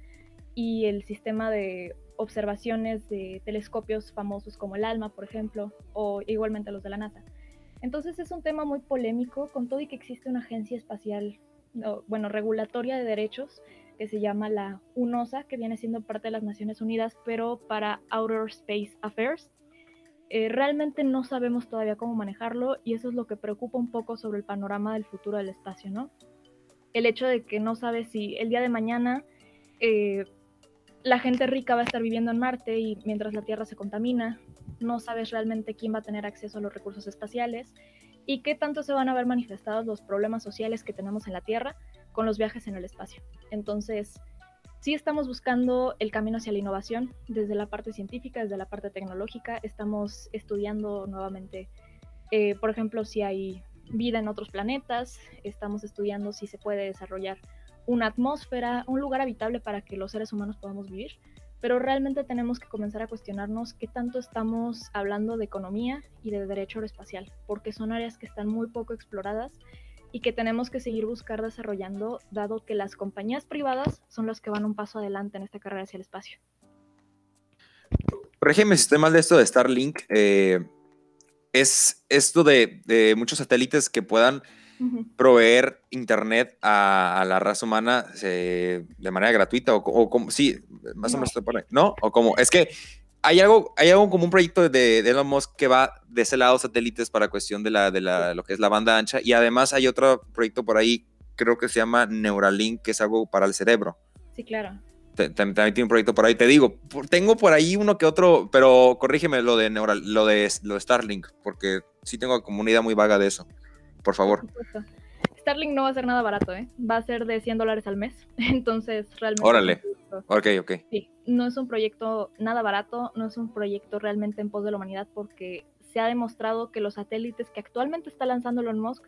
y el sistema de observaciones de telescopios famosos como el ALMA, por ejemplo, o igualmente los de la NASA. Entonces es un tema muy polémico, con todo y que existe una agencia espacial, bueno, regulatoria de derechos, que se llama la UNOSA, que viene siendo parte de las Naciones Unidas, pero para Outer Space Affairs, eh, realmente no sabemos todavía cómo manejarlo y eso es lo que preocupa un poco sobre el panorama del futuro del espacio, ¿no? El hecho de que no sabes si el día de mañana eh, la gente rica va a estar viviendo en Marte y mientras la Tierra se contamina, no sabes realmente quién va a tener acceso a los recursos espaciales y qué tanto se van a ver manifestados los problemas sociales que tenemos en la Tierra con los viajes en el espacio. Entonces, Sí estamos buscando el camino hacia la innovación desde la parte científica, desde la parte tecnológica. Estamos estudiando nuevamente, eh, por ejemplo, si hay vida en otros planetas. Estamos estudiando si se puede desarrollar una atmósfera, un lugar habitable para que los seres humanos podamos vivir. Pero realmente tenemos que comenzar a cuestionarnos qué tanto estamos hablando de economía y de derecho aeroespacial, porque son áreas que están muy poco exploradas y que tenemos que seguir buscar desarrollando, dado que las compañías privadas son las que van un paso adelante en esta carrera hacia el espacio. Corrígeme si estoy mal de esto de Starlink. Eh, es esto de, muchos satélites que puedan proveer internet a, la raza humana eh, de manera gratuita o, como, sí, más o menos, ¿no? O como, es que hay algo, hay algo como un proyecto de, de, Elon Musk que va de ese lado satélites para cuestión de, la, de la, lo que es la banda ancha. Y además hay otro proyecto por ahí, creo que se llama Neuralink, que es algo para el cerebro. Sí, claro. También tiene un proyecto por ahí. Te digo, tengo por ahí uno que otro, pero corrígeme lo de, Neural, lo de, lo de Starlink, porque sí tengo como una idea muy vaga de eso. Por favor. Starlink no va a ser nada barato, ¿eh? Va a ser de 100 dólares al mes. Entonces, realmente. Órale. Ok, ok. Sí, no es un proyecto nada barato, no es un proyecto realmente en pos de la humanidad porque se ha demostrado que los satélites que actualmente está lanzando Elon Musk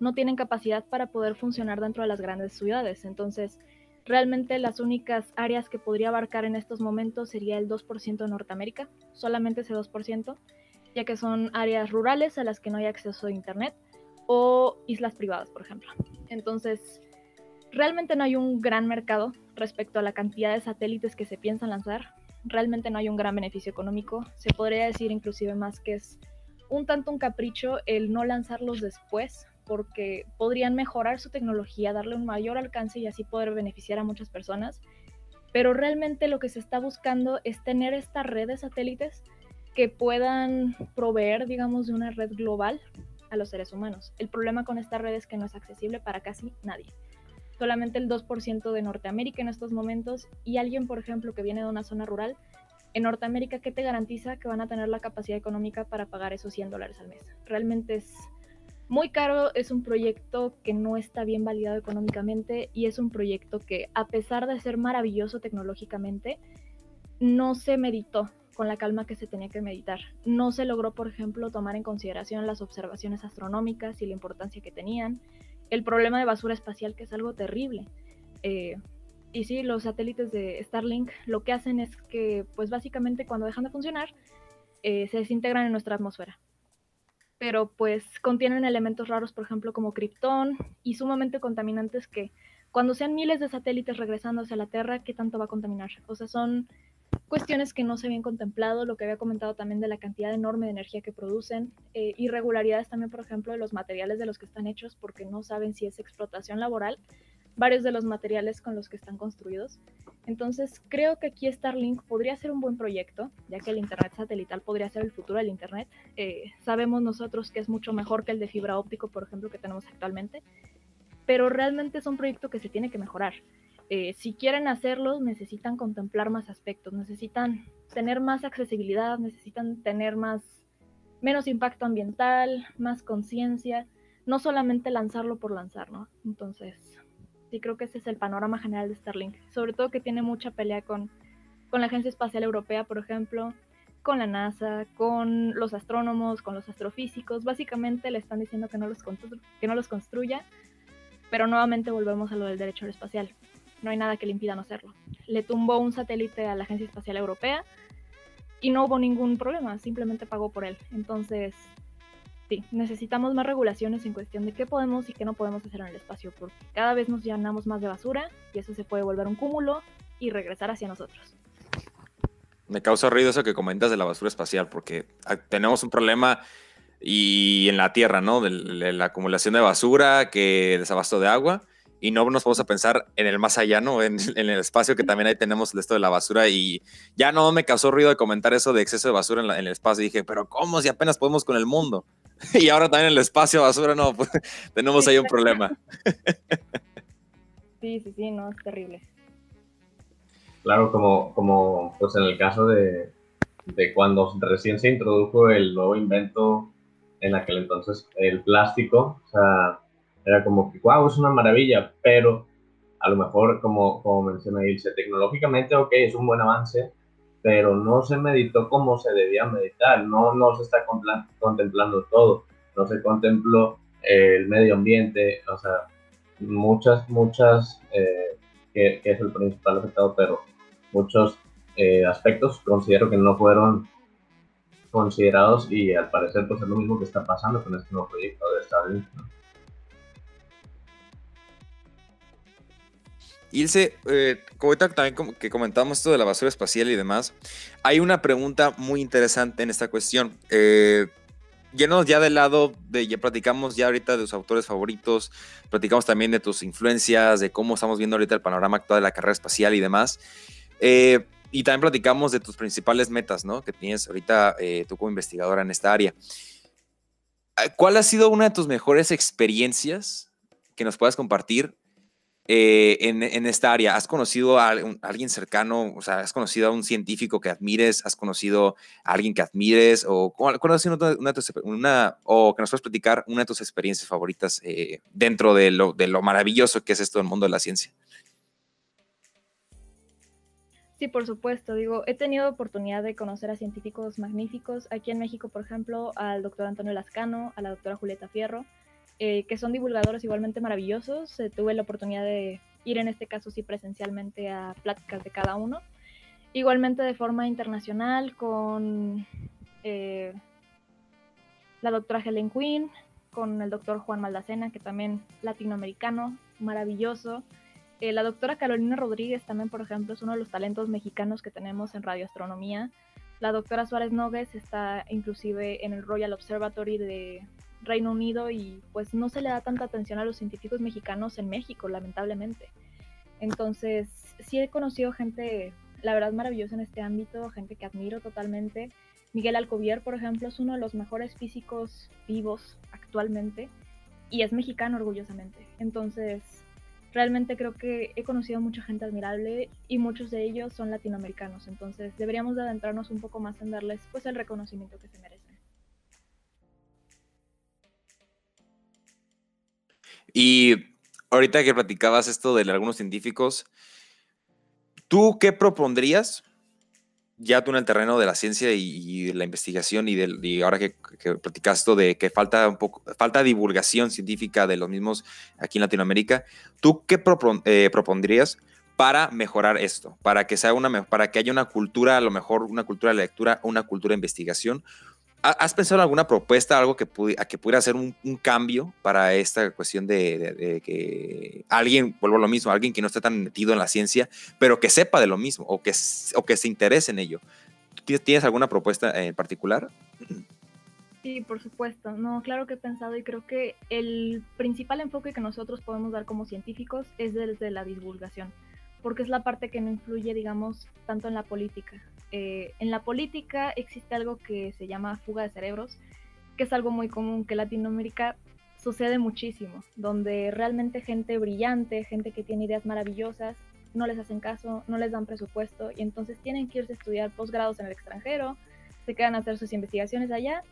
no tienen capacidad para poder funcionar dentro de las grandes ciudades. Entonces, realmente las únicas áreas que podría abarcar en estos momentos sería el 2% de Norteamérica, solamente ese 2%, ya que son áreas rurales a las que no hay acceso a Internet o islas privadas, por ejemplo. Entonces, realmente no hay un gran mercado respecto a la cantidad de satélites que se piensan lanzar. Realmente no hay un gran beneficio económico. Se podría decir inclusive más que es un tanto un capricho el no lanzarlos después, porque podrían mejorar su tecnología, darle un mayor alcance y así poder beneficiar a muchas personas. Pero realmente lo que se está buscando es tener esta red de satélites que puedan proveer, digamos, de una red global a los seres humanos. El problema con esta red es que no es accesible para casi nadie. Solamente el 2% de Norteamérica en estos momentos y alguien, por ejemplo, que viene de una zona rural, en Norteamérica, ¿qué te garantiza que van a tener la capacidad económica para pagar esos 100 dólares al mes? Realmente es muy caro, es un proyecto que no está bien validado económicamente y es un proyecto que, a pesar de ser maravilloso tecnológicamente, no se meditó con la calma que se tenía que meditar. No se logró, por ejemplo, tomar en consideración las observaciones astronómicas y la importancia que tenían, el problema de basura espacial, que es algo terrible. Eh, y sí, los satélites de Starlink lo que hacen es que, pues básicamente cuando dejan de funcionar, eh, se desintegran en nuestra atmósfera. Pero pues contienen elementos raros, por ejemplo, como criptón y sumamente contaminantes que cuando sean miles de satélites regresando hacia la Tierra, ¿qué tanto va a contaminar? O sea, son cuestiones que no se habían contemplado, lo que había comentado también de la cantidad enorme de energía que producen, eh, irregularidades también, por ejemplo, de los materiales de los que están hechos, porque no saben si es explotación laboral varios de los materiales con los que están construidos. Entonces creo que aquí Starlink podría ser un buen proyecto, ya que el Internet satelital podría ser el futuro del Internet. Eh, sabemos nosotros que es mucho mejor que el de fibra óptico, por ejemplo, que tenemos actualmente, pero realmente es un proyecto que se tiene que mejorar. Eh, si quieren hacerlo, necesitan contemplar más aspectos, necesitan tener más accesibilidad, necesitan tener más menos impacto ambiental, más conciencia, no solamente lanzarlo por lanzar, ¿no? Entonces, Sí, creo que ese es el panorama general de Starlink. Sobre todo que tiene mucha pelea con, con la Agencia Espacial Europea, por ejemplo, con la NASA, con los astrónomos, con los astrofísicos. Básicamente le están diciendo que no los, que no los construya, pero nuevamente volvemos a lo del derecho al espacial. No hay nada que le impida no hacerlo. Le tumbó un satélite a la Agencia Espacial Europea y no hubo ningún problema, simplemente pagó por él. Entonces, sí, necesitamos más regulaciones en cuestión de qué podemos y qué no podemos hacer en el espacio, porque cada vez nos llenamos más de basura y eso se puede volver un cúmulo y regresar hacia nosotros. Me causa ruido eso que comentas de la basura espacial, porque ah, tenemos un problema y en la Tierra, ¿no? De, la acumulación de basura, que desabasto de agua, y no nos vamos a pensar en el más allá, ¿no? En, el espacio que también ahí tenemos esto de la basura y ya no me causó ruido de comentar eso de exceso de basura en, en el espacio. Y dije, pero ¿cómo si apenas podemos con el mundo? y ahora también el espacio basura, no, pues, tenemos ahí un problema. sí, sí, sí, no, es terrible. Claro, como, como pues en el caso de, de cuando recién se introdujo el nuevo invento en aquel entonces, el plástico, o sea, era como que, wow, es una maravilla, pero a lo mejor, como, como menciona Ilse, tecnológicamente, ok, es un buen avance, pero no se meditó como se debía meditar, no, no se está contemplando todo, no se contempló el medio ambiente, o sea, muchas, muchas, eh, que, es el principal afectado, pero muchos eh, aspectos considero que no fueron considerados y al parecer pues es lo mismo que está pasando con este nuevo proyecto de Starlink. Ilse, eh, ahorita también que comentamos esto de la basura espacial y demás, hay una pregunta muy interesante en esta cuestión. Eh, llenos ya del lado de, ya platicamos ya ahorita de tus autores favoritos, platicamos también de tus influencias, de cómo estamos viendo ahorita el panorama actual de la carrera espacial y demás. Eh, y también platicamos de tus principales metas, ¿no? Que tienes ahorita eh, tú como investigadora en esta área. ¿Cuál ha sido una de tus mejores experiencias que nos puedas compartir eh, en, esta área? ¿Has conocido a, alguien cercano? O sea, ¿has conocido a un científico que admires? ¿Has conocido a alguien que admires? ¿O cuál, ha sido una, o que nos puedes platicar una de tus experiencias favoritas eh, dentro de lo, de lo maravilloso que es esto del mundo de la ciencia? Sí, por supuesto. Digo, he tenido oportunidad de conocer a científicos magníficos. Aquí en México, por ejemplo, al doctor Antonio Lascano, a la doctora Julieta Fierro, eh, que son divulgadores igualmente maravillosos. Eh, tuve la oportunidad de ir en este caso sí presencialmente a pláticas de cada uno. Igualmente de forma internacional con eh, la doctora Helen Quinn, con el doctor Juan Maldacena, que también latinoamericano, maravilloso. la doctora Carolina Rodríguez también, por ejemplo, es uno de los talentos mexicanos que tenemos en radioastronomía. La doctora Suárez Nogues está inclusive en el Royal Observatory de Reino Unido y pues no se le da tanta atención a los científicos mexicanos en México, lamentablemente. Entonces, sí he conocido gente, la verdad, maravillosa en este ámbito, gente que admiro totalmente. Miguel Alcobier, por ejemplo, es uno de los mejores físicos vivos actualmente y es mexicano orgullosamente. Entonces, realmente creo que he conocido mucha gente admirable y muchos de ellos son latinoamericanos. Entonces, deberíamos de adentrarnos un poco más en darles pues el reconocimiento que se merecen. Y ahorita que platicabas esto de algunos científicos, ¿tú qué propondrías? Ya tú en el terreno de la ciencia y, la investigación y, del, ahora que, que platicas de que falta un poco, falta divulgación científica de los mismos aquí en Latinoamérica, ¿tú qué eh, propondrías para mejorar esto? Para que sea una, para que haya una cultura, a lo mejor una cultura de lectura, una cultura de investigación, ¿Has pensado en alguna propuesta, algo que, que pudiera hacer un, cambio para esta cuestión de, que alguien, vuelvo a lo mismo, alguien que no esté tan metido en la ciencia, pero que sepa de lo mismo o que, o que se interese en ello? ¿Tienes alguna propuesta en particular? Sí, por supuesto. No, claro que he pensado y creo que el principal enfoque que nosotros podemos dar como científicos es desde la divulgación, porque es la parte que no influye, digamos, tanto en la política. Eh, en la política existe algo que se llama fuga de cerebros, que es algo muy común que en Latinoamérica sucede muchísimo, donde realmente gente brillante, gente que tiene ideas maravillosas, no les hacen caso, no les dan presupuesto y entonces tienen que irse a estudiar posgrados en el extranjero, se quedan a hacer sus investigaciones allá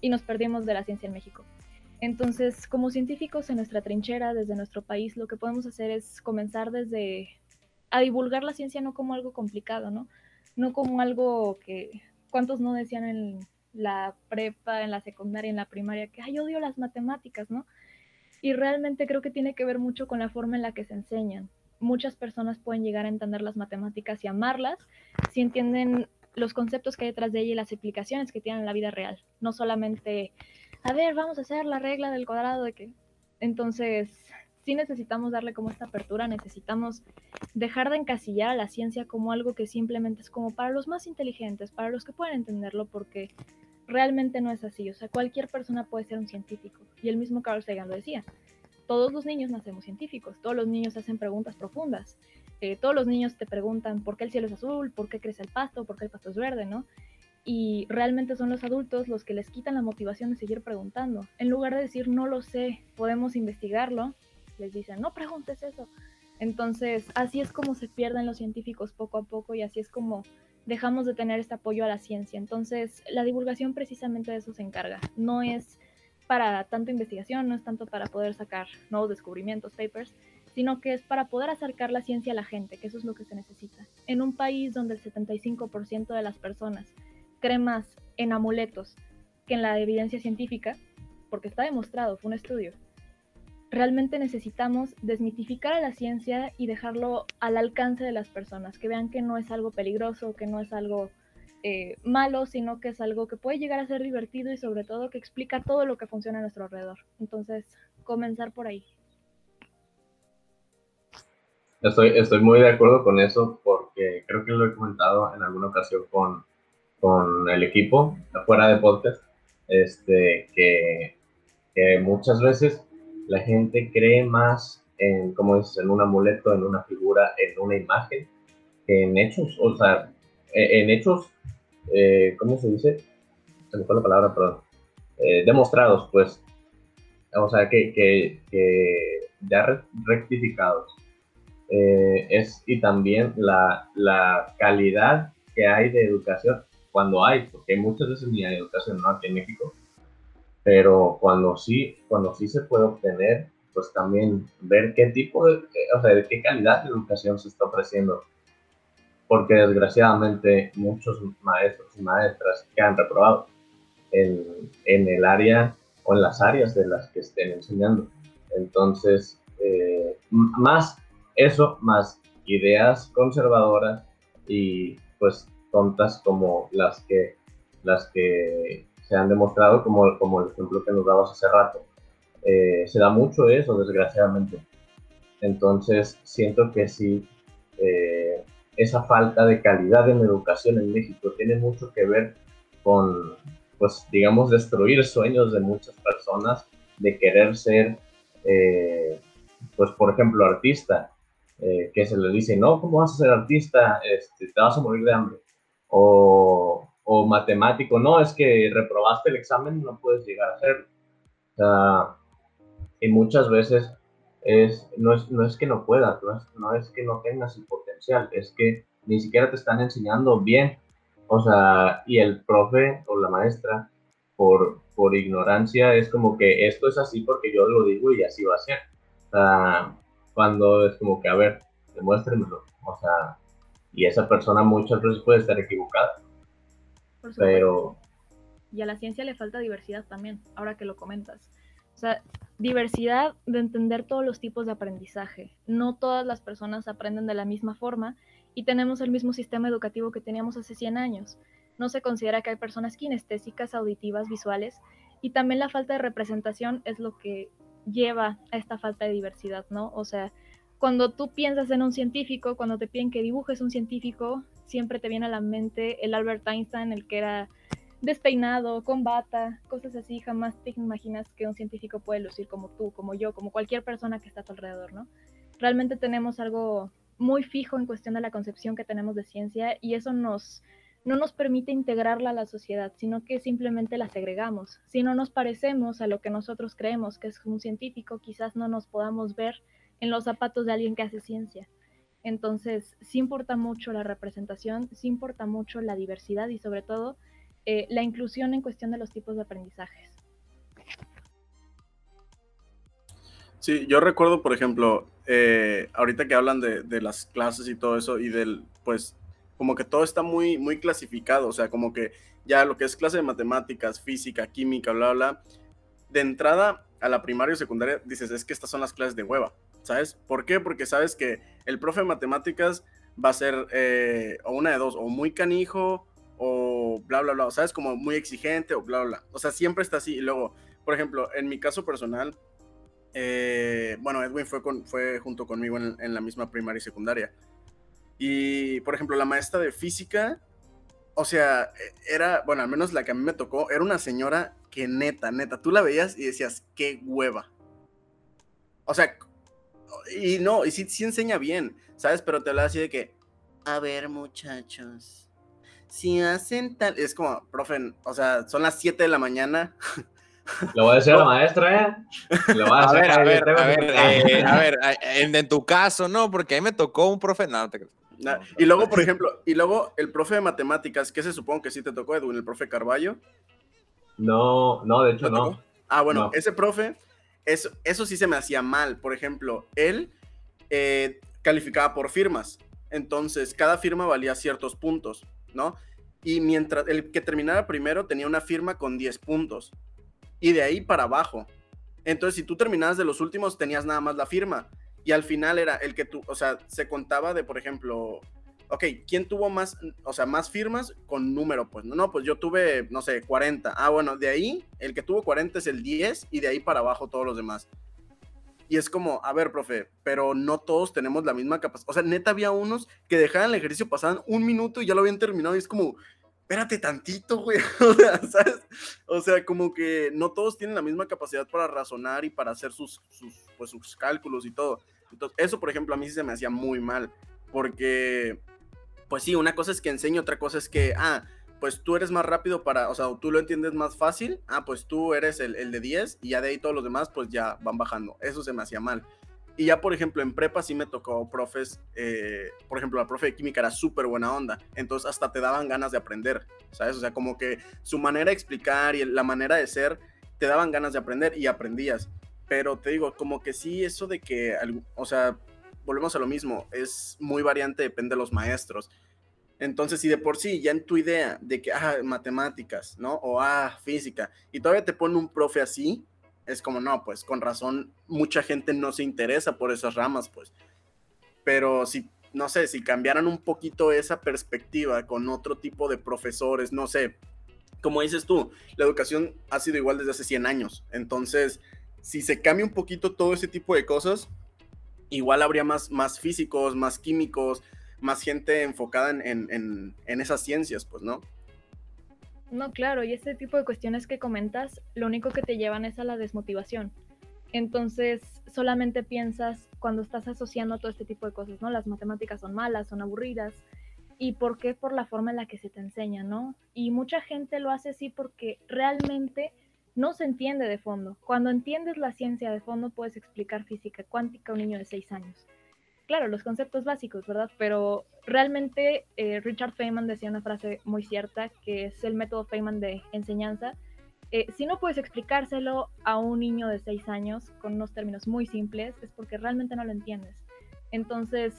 y nos perdimos de la ciencia en México. Entonces, como científicos en nuestra trinchera, desde nuestro país, lo que podemos hacer es comenzar desde a divulgar la ciencia no como algo complicado, ¿no? No como algo que, ¿cuántos no decían en la prepa, en la secundaria, en la primaria, que, ay, odio las matemáticas, ¿no? Y realmente creo que tiene que ver mucho con la forma en la que se enseñan. Muchas personas pueden llegar a entender las matemáticas y amarlas si entienden los conceptos que hay detrás de ella y las explicaciones que tienen en la vida real. No solamente, a ver, vamos a hacer la regla del cuadrado de que... Entonces, sí necesitamos darle como esta apertura, necesitamos dejar de encasillar a la ciencia como algo que simplemente es como para los más inteligentes, para los que pueden entenderlo, porque realmente no es así. O sea, cualquier persona puede ser un científico. Y el mismo Carl Sagan lo decía. Todos los niños nacemos científicos, todos los niños hacen preguntas profundas. Eh, todos los niños te preguntan por qué el cielo es azul, por qué crece el pasto, por qué el pasto es verde, ¿no? Y realmente son los adultos los que les quitan la motivación de seguir preguntando. En lugar de decir no lo sé, podemos investigarlo, les dicen, no preguntes eso. Entonces, así es como se pierden los científicos poco a poco y así es como dejamos de tener este apoyo a la ciencia. Entonces, la divulgación precisamente de eso se encarga. No es para tanto investigación, no es tanto para poder sacar nuevos descubrimientos, papers, sino que es para poder acercar la ciencia a la gente, que eso es lo que se necesita. En un país donde el 75% de las personas cree más en amuletos que en la evidencia científica, porque está demostrado, fue un estudio, realmente necesitamos desmitificar a la ciencia y dejarlo al alcance de las personas, que vean que no es algo peligroso, que no es algo eh, malo, sino que es algo que puede llegar a ser divertido y sobre todo que explica todo lo que funciona a nuestro alrededor. Entonces, comenzar por ahí. Estoy, estoy muy de acuerdo con eso porque creo que lo he comentado en alguna ocasión con, con el equipo, afuera de podcast, este, que, que muchas veces la gente cree más en, como dices, en un amuleto, en una figura, en una imagen, que en hechos, o sea, e, en hechos, eh, ¿cómo se dice? Se me fue la palabra, perdón. Eh, demostrados, pues, o sea, que, que, que ya rectificados. Eh, es, y también la, la, calidad que hay de educación, cuando hay, porque muchas veces ni hay educación, ¿no? Aquí en México, pero cuando sí, cuando sí se puede obtener, pues también ver qué tipo de, o sea, de qué calidad de educación se está ofreciendo. Porque desgraciadamente muchos maestros y maestras que han reprobado en, en el área o en las áreas de las que estén enseñando. Entonces, eh, más eso, más ideas conservadoras y pues tontas como las que, las que se han demostrado, como, como el ejemplo que nos dabas hace rato. Eh, se da mucho eso, desgraciadamente. Entonces, siento que sí, eh, esa falta de calidad en educación en México tiene mucho que ver con, pues, digamos, destruir sueños de muchas personas de querer ser, eh, pues, por ejemplo, artista, que se le dice, no, ¿cómo vas a ser artista? Este, te vas a morir de hambre. O, o matemático, no, es que reprobaste el examen, no puedes llegar a hacerlo. O sea, y muchas veces es, no, es, no es que no puedas, no es, no es que no tengas el potencial, es que ni siquiera te están enseñando bien. O sea, y el profe o la maestra, por, por ignorancia, es como que esto es así porque yo lo digo y así va a ser. O sea, cuando es como que, a ver, demuéstrenmelo. O sea, y esa persona muchas veces puede estar equivocada. Pero... Y a la ciencia le falta diversidad también, ahora que lo comentas. O sea, diversidad de entender todos los tipos de aprendizaje. No todas las personas aprenden de la misma forma y tenemos el mismo sistema educativo que teníamos hace 100 años. No se considera que hay personas kinestésicas, auditivas, visuales y también la falta de representación es lo que lleva a esta falta de diversidad, ¿no? O sea, cuando tú piensas en un científico, cuando te piden que dibujes un científico, siempre te viene a la mente el Albert Einstein, el que era despeinado, con bata, cosas así, jamás te imaginas que un científico puede lucir como tú, como yo, como cualquier persona que está a tu alrededor, ¿no? Realmente tenemos algo muy fijo en cuestión de la concepción que tenemos de ciencia y eso nos, no nos permite integrarla a la sociedad, sino que simplemente la segregamos. Si no nos parecemos a lo que nosotros creemos que es un científico, quizás no nos podamos ver en los zapatos de alguien que hace ciencia. Entonces, sí importa mucho la representación, sí importa mucho la diversidad y sobre todo eh, la inclusión en cuestión de los tipos de aprendizajes. Sí, yo recuerdo, por ejemplo, eh, ahorita que hablan de, las clases y todo eso y del, pues, como que todo está muy, muy clasificado, o sea, como que ya lo que es clase de matemáticas, física, química, bla, bla, de entrada a la primaria y secundaria dices, es que estas son las clases de hueva, ¿sabes? ¿Por qué? Porque sabes que el profe de matemáticas va a ser eh, o una de dos, o muy canijo, o bla, bla, bla, ¿sabes? Como muy exigente o bla, bla, bla. O sea, siempre está así. Y luego, por ejemplo, en mi caso personal, eh, bueno, Edwin fue, con, fue junto conmigo en, en, la misma primaria y secundaria. Y, por ejemplo, la maestra de física, o sea, era, bueno, al menos la que a mí me tocó, era una señora que neta, neta, tú la veías y decías, qué hueva. O sea, y no, y sí, sí enseña bien, ¿sabes? Pero te hablaba así de que, a ver, muchachos si hacen tal, es como, profe, o sea, son las 7 de la mañana. Lo voy a decir a la maestra, ¿eh? Lo voy a, a ver, a ver, a ver, eh, a ver, en, tu caso, no, porque a mí me tocó un profe, no, te y luego, por ejemplo, y luego el profe de matemáticas, que se supone que sí te tocó, Edwin, el profe Carballo. No, no, de hecho no. Ah, bueno, ese profe, eso, eso sí se me hacía mal. Por ejemplo, él eh, calificaba por firmas. Entonces, cada firma valía ciertos puntos. ¿no? Y mientras el que terminara primero tenía una firma con 10 puntos. Y de ahí para abajo. Entonces, si tú terminabas de los últimos, tenías nada más la firma. Y al final era el que tú, o sea, se contaba de, por ejemplo, ok, ¿quién tuvo más, o sea, más firmas con número? Pues no, pues yo tuve, no sé, 40. Ah, bueno, de ahí, el que tuvo 40 es el 10 y de ahí para abajo todos los demás. Y es como, a ver, profe, pero no todos tenemos la misma capacidad. O sea, neta había unos que dejaban el ejercicio, pasaban un minuto y ya lo habían terminado. Y es como, espérate tantito, güey. O sea, ¿sabes? O sea, como que no todos tienen la misma capacidad para razonar y para hacer sus, sus, pues, sus cálculos y todo. Entonces, eso, por ejemplo, a mí sí se me hacía muy mal. Porque, pues sí, una cosa es que enseño, otra cosa es que, ah, pues tú eres más rápido para, o sea, tú lo entiendes más fácil, ah, pues tú eres el, el de 10 y ya de ahí todos los demás pues ya van bajando. Eso se me hacía mal. Y ya, por ejemplo, en prepa sí me tocó profes, eh, por ejemplo, la profe de química era súper buena onda, entonces hasta te daban ganas de aprender, ¿sabes? O sea, como que su manera de explicar y la manera de ser, te daban ganas de aprender y aprendías. Pero te digo, como que sí, eso de que, o sea, volvemos a lo mismo, es muy variante, depende de los maestros. Entonces, si de por sí ya en tu idea de que, ah, matemáticas, ¿no? O, ah, física, y todavía te pone un profe así, es como, no, pues con razón, mucha gente no se interesa por esas ramas, pues. Pero si, no sé, si cambiaran un poquito esa perspectiva con otro tipo de profesores, no sé, como dices tú, la educación ha sido igual desde hace 100 años. Entonces, si se cambia un poquito todo ese tipo de cosas, igual habría más, más físicos, más químicos, más gente enfocada en, en esas ciencias, pues, ¿no? No, claro, y este tipo de cuestiones que comentas, lo único que te llevan es a la desmotivación. Entonces, solamente piensas cuando estás asociando todo este tipo de cosas, ¿no? Las matemáticas son malas, son aburridas. ¿Y por qué? Por la forma en la que se te enseña, ¿no? Y mucha gente lo hace así porque realmente no se entiende de fondo. Cuando entiendes la ciencia de fondo, puedes explicar física cuántica a un niño de 6 años claro, los conceptos básicos, ¿verdad? Pero realmente eh, Richard Feynman decía una frase muy cierta, que es el método Feynman de enseñanza. Eh, si no puedes explicárselo a un niño de 6 años con unos términos muy simples, es porque realmente no lo entiendes. Entonces,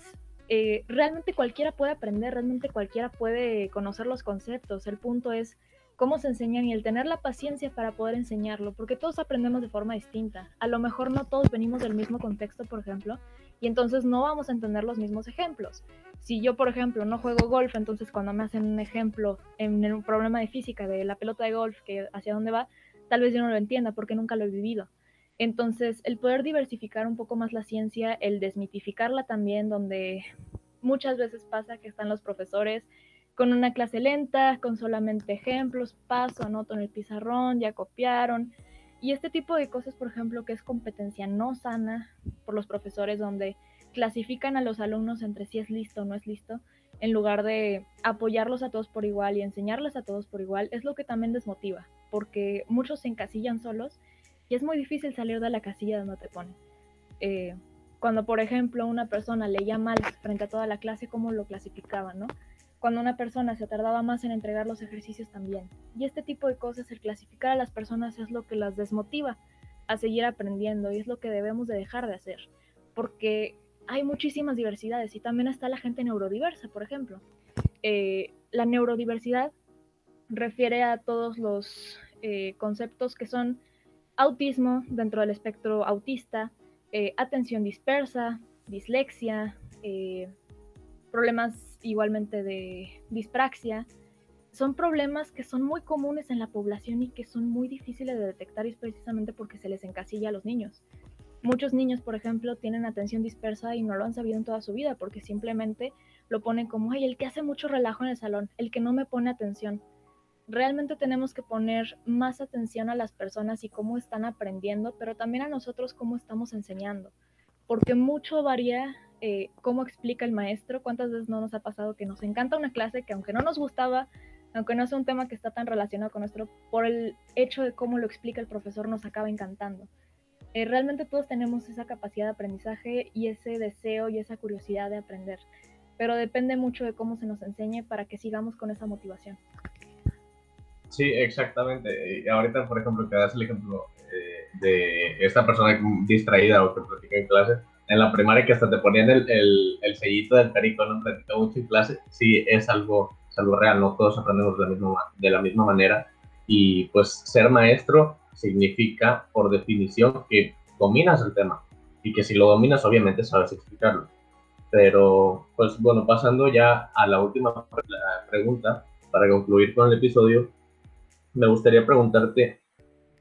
eh, realmente cualquiera puede aprender, realmente cualquiera puede conocer los conceptos. El punto es cómo se enseñan y el tener la paciencia para poder enseñarlo, porque todos aprendemos de forma distinta. A lo mejor no todos venimos del mismo contexto, por ejemplo, y entonces no vamos a entender los mismos ejemplos. Si yo, por ejemplo, no juego golf, entonces cuando me hacen un ejemplo en un problema de física de la pelota de golf, que hacia dónde va, tal vez yo no lo entienda porque nunca lo he vivido. Entonces, el poder diversificar un poco más la ciencia, el desmitificarla también, donde muchas veces pasa que están los profesores con una clase lenta, con solamente ejemplos, paso, anoto en el pizarrón, ya copiaron, y este tipo de cosas, por ejemplo, que es competencia no sana por los profesores, donde clasifican a los alumnos entre si es listo o no es listo, en lugar de apoyarlos a todos por igual y enseñarles a todos por igual, es lo que también desmotiva, porque muchos se encasillan solos y es muy difícil salir de la casilla donde te ponen. Eh, cuando, por ejemplo, una persona leía mal frente a toda la clase, ¿cómo lo clasificaban, no? Cuando una persona se tardaba más en entregar los ejercicios también. Y este tipo de cosas, el clasificar a las personas es lo que las desmotiva a seguir aprendiendo y es lo que debemos de dejar de hacer, porque hay muchísimas diversidades y también está la gente neurodiversa, por ejemplo. Eh, la neurodiversidad refiere a todos los eh, conceptos que son autismo dentro del espectro autista, eh, atención dispersa, dislexia, problemas igualmente de dispraxia, son problemas que son muy comunes en la población y que son muy difíciles de detectar y es precisamente porque se les encasilla a los niños. Muchos niños, por ejemplo, tienen atención dispersa y no lo han sabido en toda su vida porque simplemente lo ponen como, ay, el que hace mucho relajo en el salón, el que no me pone atención. Realmente tenemos que poner más atención a las personas y cómo están aprendiendo, pero también a nosotros cómo estamos enseñando, porque mucho varía eh, cómo explica el maestro, cuántas veces no nos ha pasado que nos encanta una clase que aunque no nos gustaba, aunque no sea un tema que está tan relacionado con nuestro, por el hecho de cómo lo explica el profesor nos acaba encantando. Eh, realmente todos tenemos esa capacidad de aprendizaje y ese deseo y esa curiosidad de aprender, pero depende mucho de cómo se nos enseñe para que sigamos con esa motivación. Sí, exactamente. Y ahorita, por ejemplo, que das el ejemplo eh, de esta persona distraída o que practica en clase, en la primaria que hasta te ponían el, el, sellito del perico, no practicaba mucho en clase, sí es algo, algo real, no todos aprendemos de la, misma, de la misma manera. Y pues ser maestro significa, por definición, que dominas el tema y que si lo dominas, obviamente sabes explicarlo. Pero, pues bueno, pasando ya a la última pregunta, para concluir con el episodio, me gustaría preguntarte,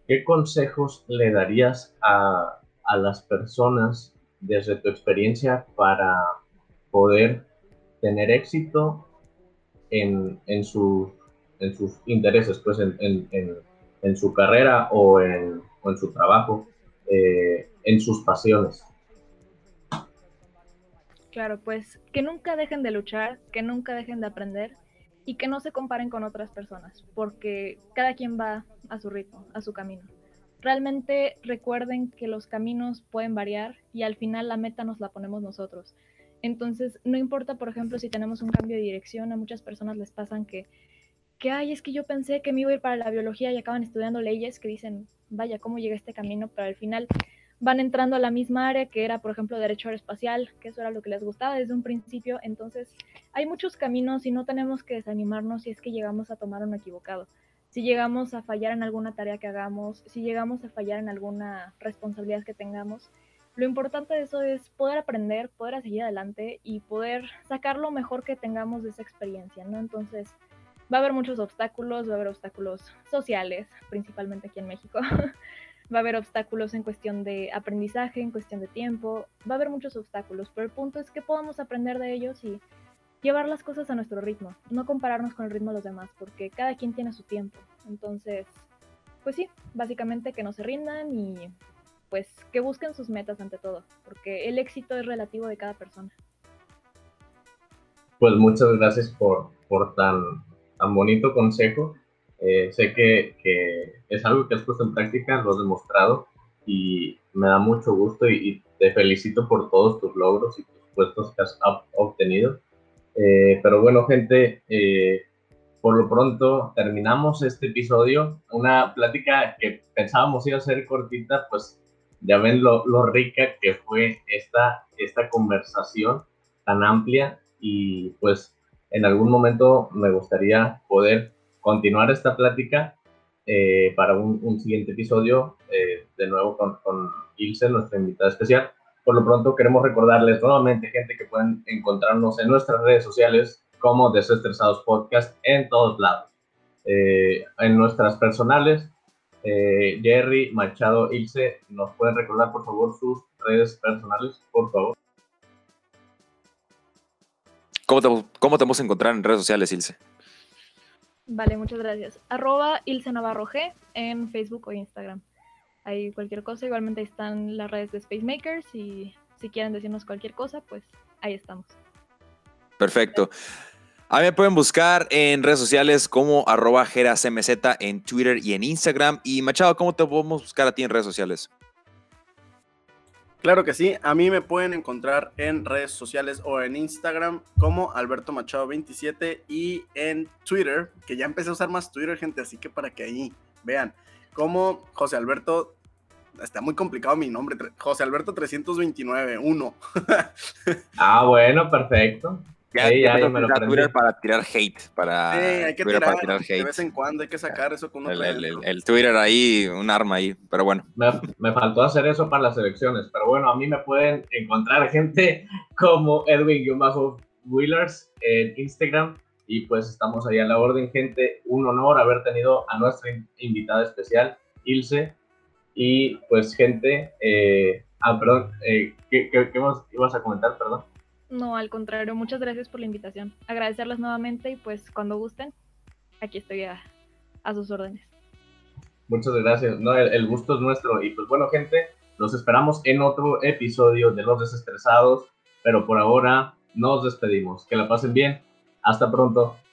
¿qué consejos le darías a, a las personas desde tu experiencia para poder tener éxito en, en, sus intereses, pues en, su carrera o en, su trabajo, eh, en sus pasiones. Claro, pues que nunca dejen de luchar, que nunca dejen de aprender y que no se comparen con otras personas, porque cada quien va a su ritmo, a su camino realmente recuerden que los caminos pueden variar y al final la meta nos la ponemos nosotros. Entonces, no importa, por ejemplo, si tenemos un cambio de dirección, a muchas personas les pasan que, que, ay, es que yo pensé que me iba a ir para la biología y acaban estudiando leyes que dicen, vaya, ¿cómo llegué a este camino? Pero al final van entrando a la misma área que era, por ejemplo, derecho aeroespacial, que eso era lo que les gustaba desde un principio. Entonces, hay muchos caminos y no tenemos que desanimarnos si es que llegamos a tomar uno equivocado si llegamos a fallar en alguna tarea que hagamos, si llegamos a fallar en alguna responsabilidad que tengamos. Lo importante de eso es poder aprender, poder seguir adelante y poder sacar lo mejor que tengamos de esa experiencia, ¿no? Entonces, va a haber muchos obstáculos, va a haber obstáculos sociales, principalmente aquí en México. va a haber obstáculos en cuestión de aprendizaje, en cuestión de tiempo, va a haber muchos obstáculos, pero el punto es que podamos aprender de ellos y llevar las cosas a nuestro ritmo, no compararnos con el ritmo de los demás, porque cada quien tiene su tiempo. Entonces, pues sí, básicamente que no se rindan y pues que busquen sus metas ante todo, porque el éxito es relativo de cada persona. Pues muchas gracias por, por tan, tan bonito consejo. Eh, sé que, que, es algo que has puesto en práctica, lo has demostrado y me da mucho gusto y, te felicito por todos tus logros y tus puestos que has obtenido. Eh, pero bueno, gente, eh, por lo pronto terminamos este episodio. Una plática que pensábamos iba a ser cortita, pues ya ven lo, lo rica que fue esta, esta conversación tan amplia y pues en algún momento me gustaría poder continuar esta plática eh, para un, siguiente episodio, de nuevo con, con Ilse, nuestra invitada especial. Por lo pronto queremos recordarles nuevamente, gente, que pueden encontrarnos en nuestras redes sociales como Desestresados Podcast en todos lados. Eh, en nuestras personales, Jerry, Machado, Ilse, ¿nos pueden recordar por favor sus redes personales, por favor? ¿Cómo te, cómo te vamos a encontrar en redes sociales, Ilse? Vale, muchas gracias. Arroba Ilse Navarro G en Facebook o Instagram. Hay cualquier cosa, igualmente ahí están las redes de Space Makers y si quieren decirnos cualquier cosa, pues ahí estamos. Perfecto. A mí me pueden buscar en redes sociales como arroba GeraCMZ en Twitter y en Instagram. Y Machado, ¿cómo te podemos buscar a ti en redes sociales? Claro que sí, a mí me pueden encontrar en redes sociales o en Instagram como Alberto Machado 27 y en Twitter, que ya empecé a usar más Twitter, gente, así que para que ahí vean, como José Alberto, está muy complicado mi nombre, José Alberto 329, 1. ah, bueno, perfecto. Ya, ya, me lo Twitter para tirar hate. Para sí, hay que tirar, hate. De vez en cuando hay que sacar eso con el, el, Twitter ahí, un arma ahí, pero bueno. Me, me, faltó hacer eso para las elecciones, pero bueno, a mí me pueden encontrar gente como Edwin-Wheelers en Instagram y pues estamos ahí a la orden, gente. Un honor haber tenido a nuestra invitada especial, Ilse. Y pues gente, eh, ah, perdón, eh, ¿qué, qué, qué ibas a comentar? Perdón. No, al contrario, muchas gracias por la invitación. Agradecerles nuevamente y pues cuando gusten, aquí estoy a, sus órdenes. Muchas gracias. No, el, gusto es nuestro. Y pues bueno, gente, los esperamos en otro episodio de Los Desestresados. Pero por ahora nos despedimos. Que la pasen bien. Hasta pronto.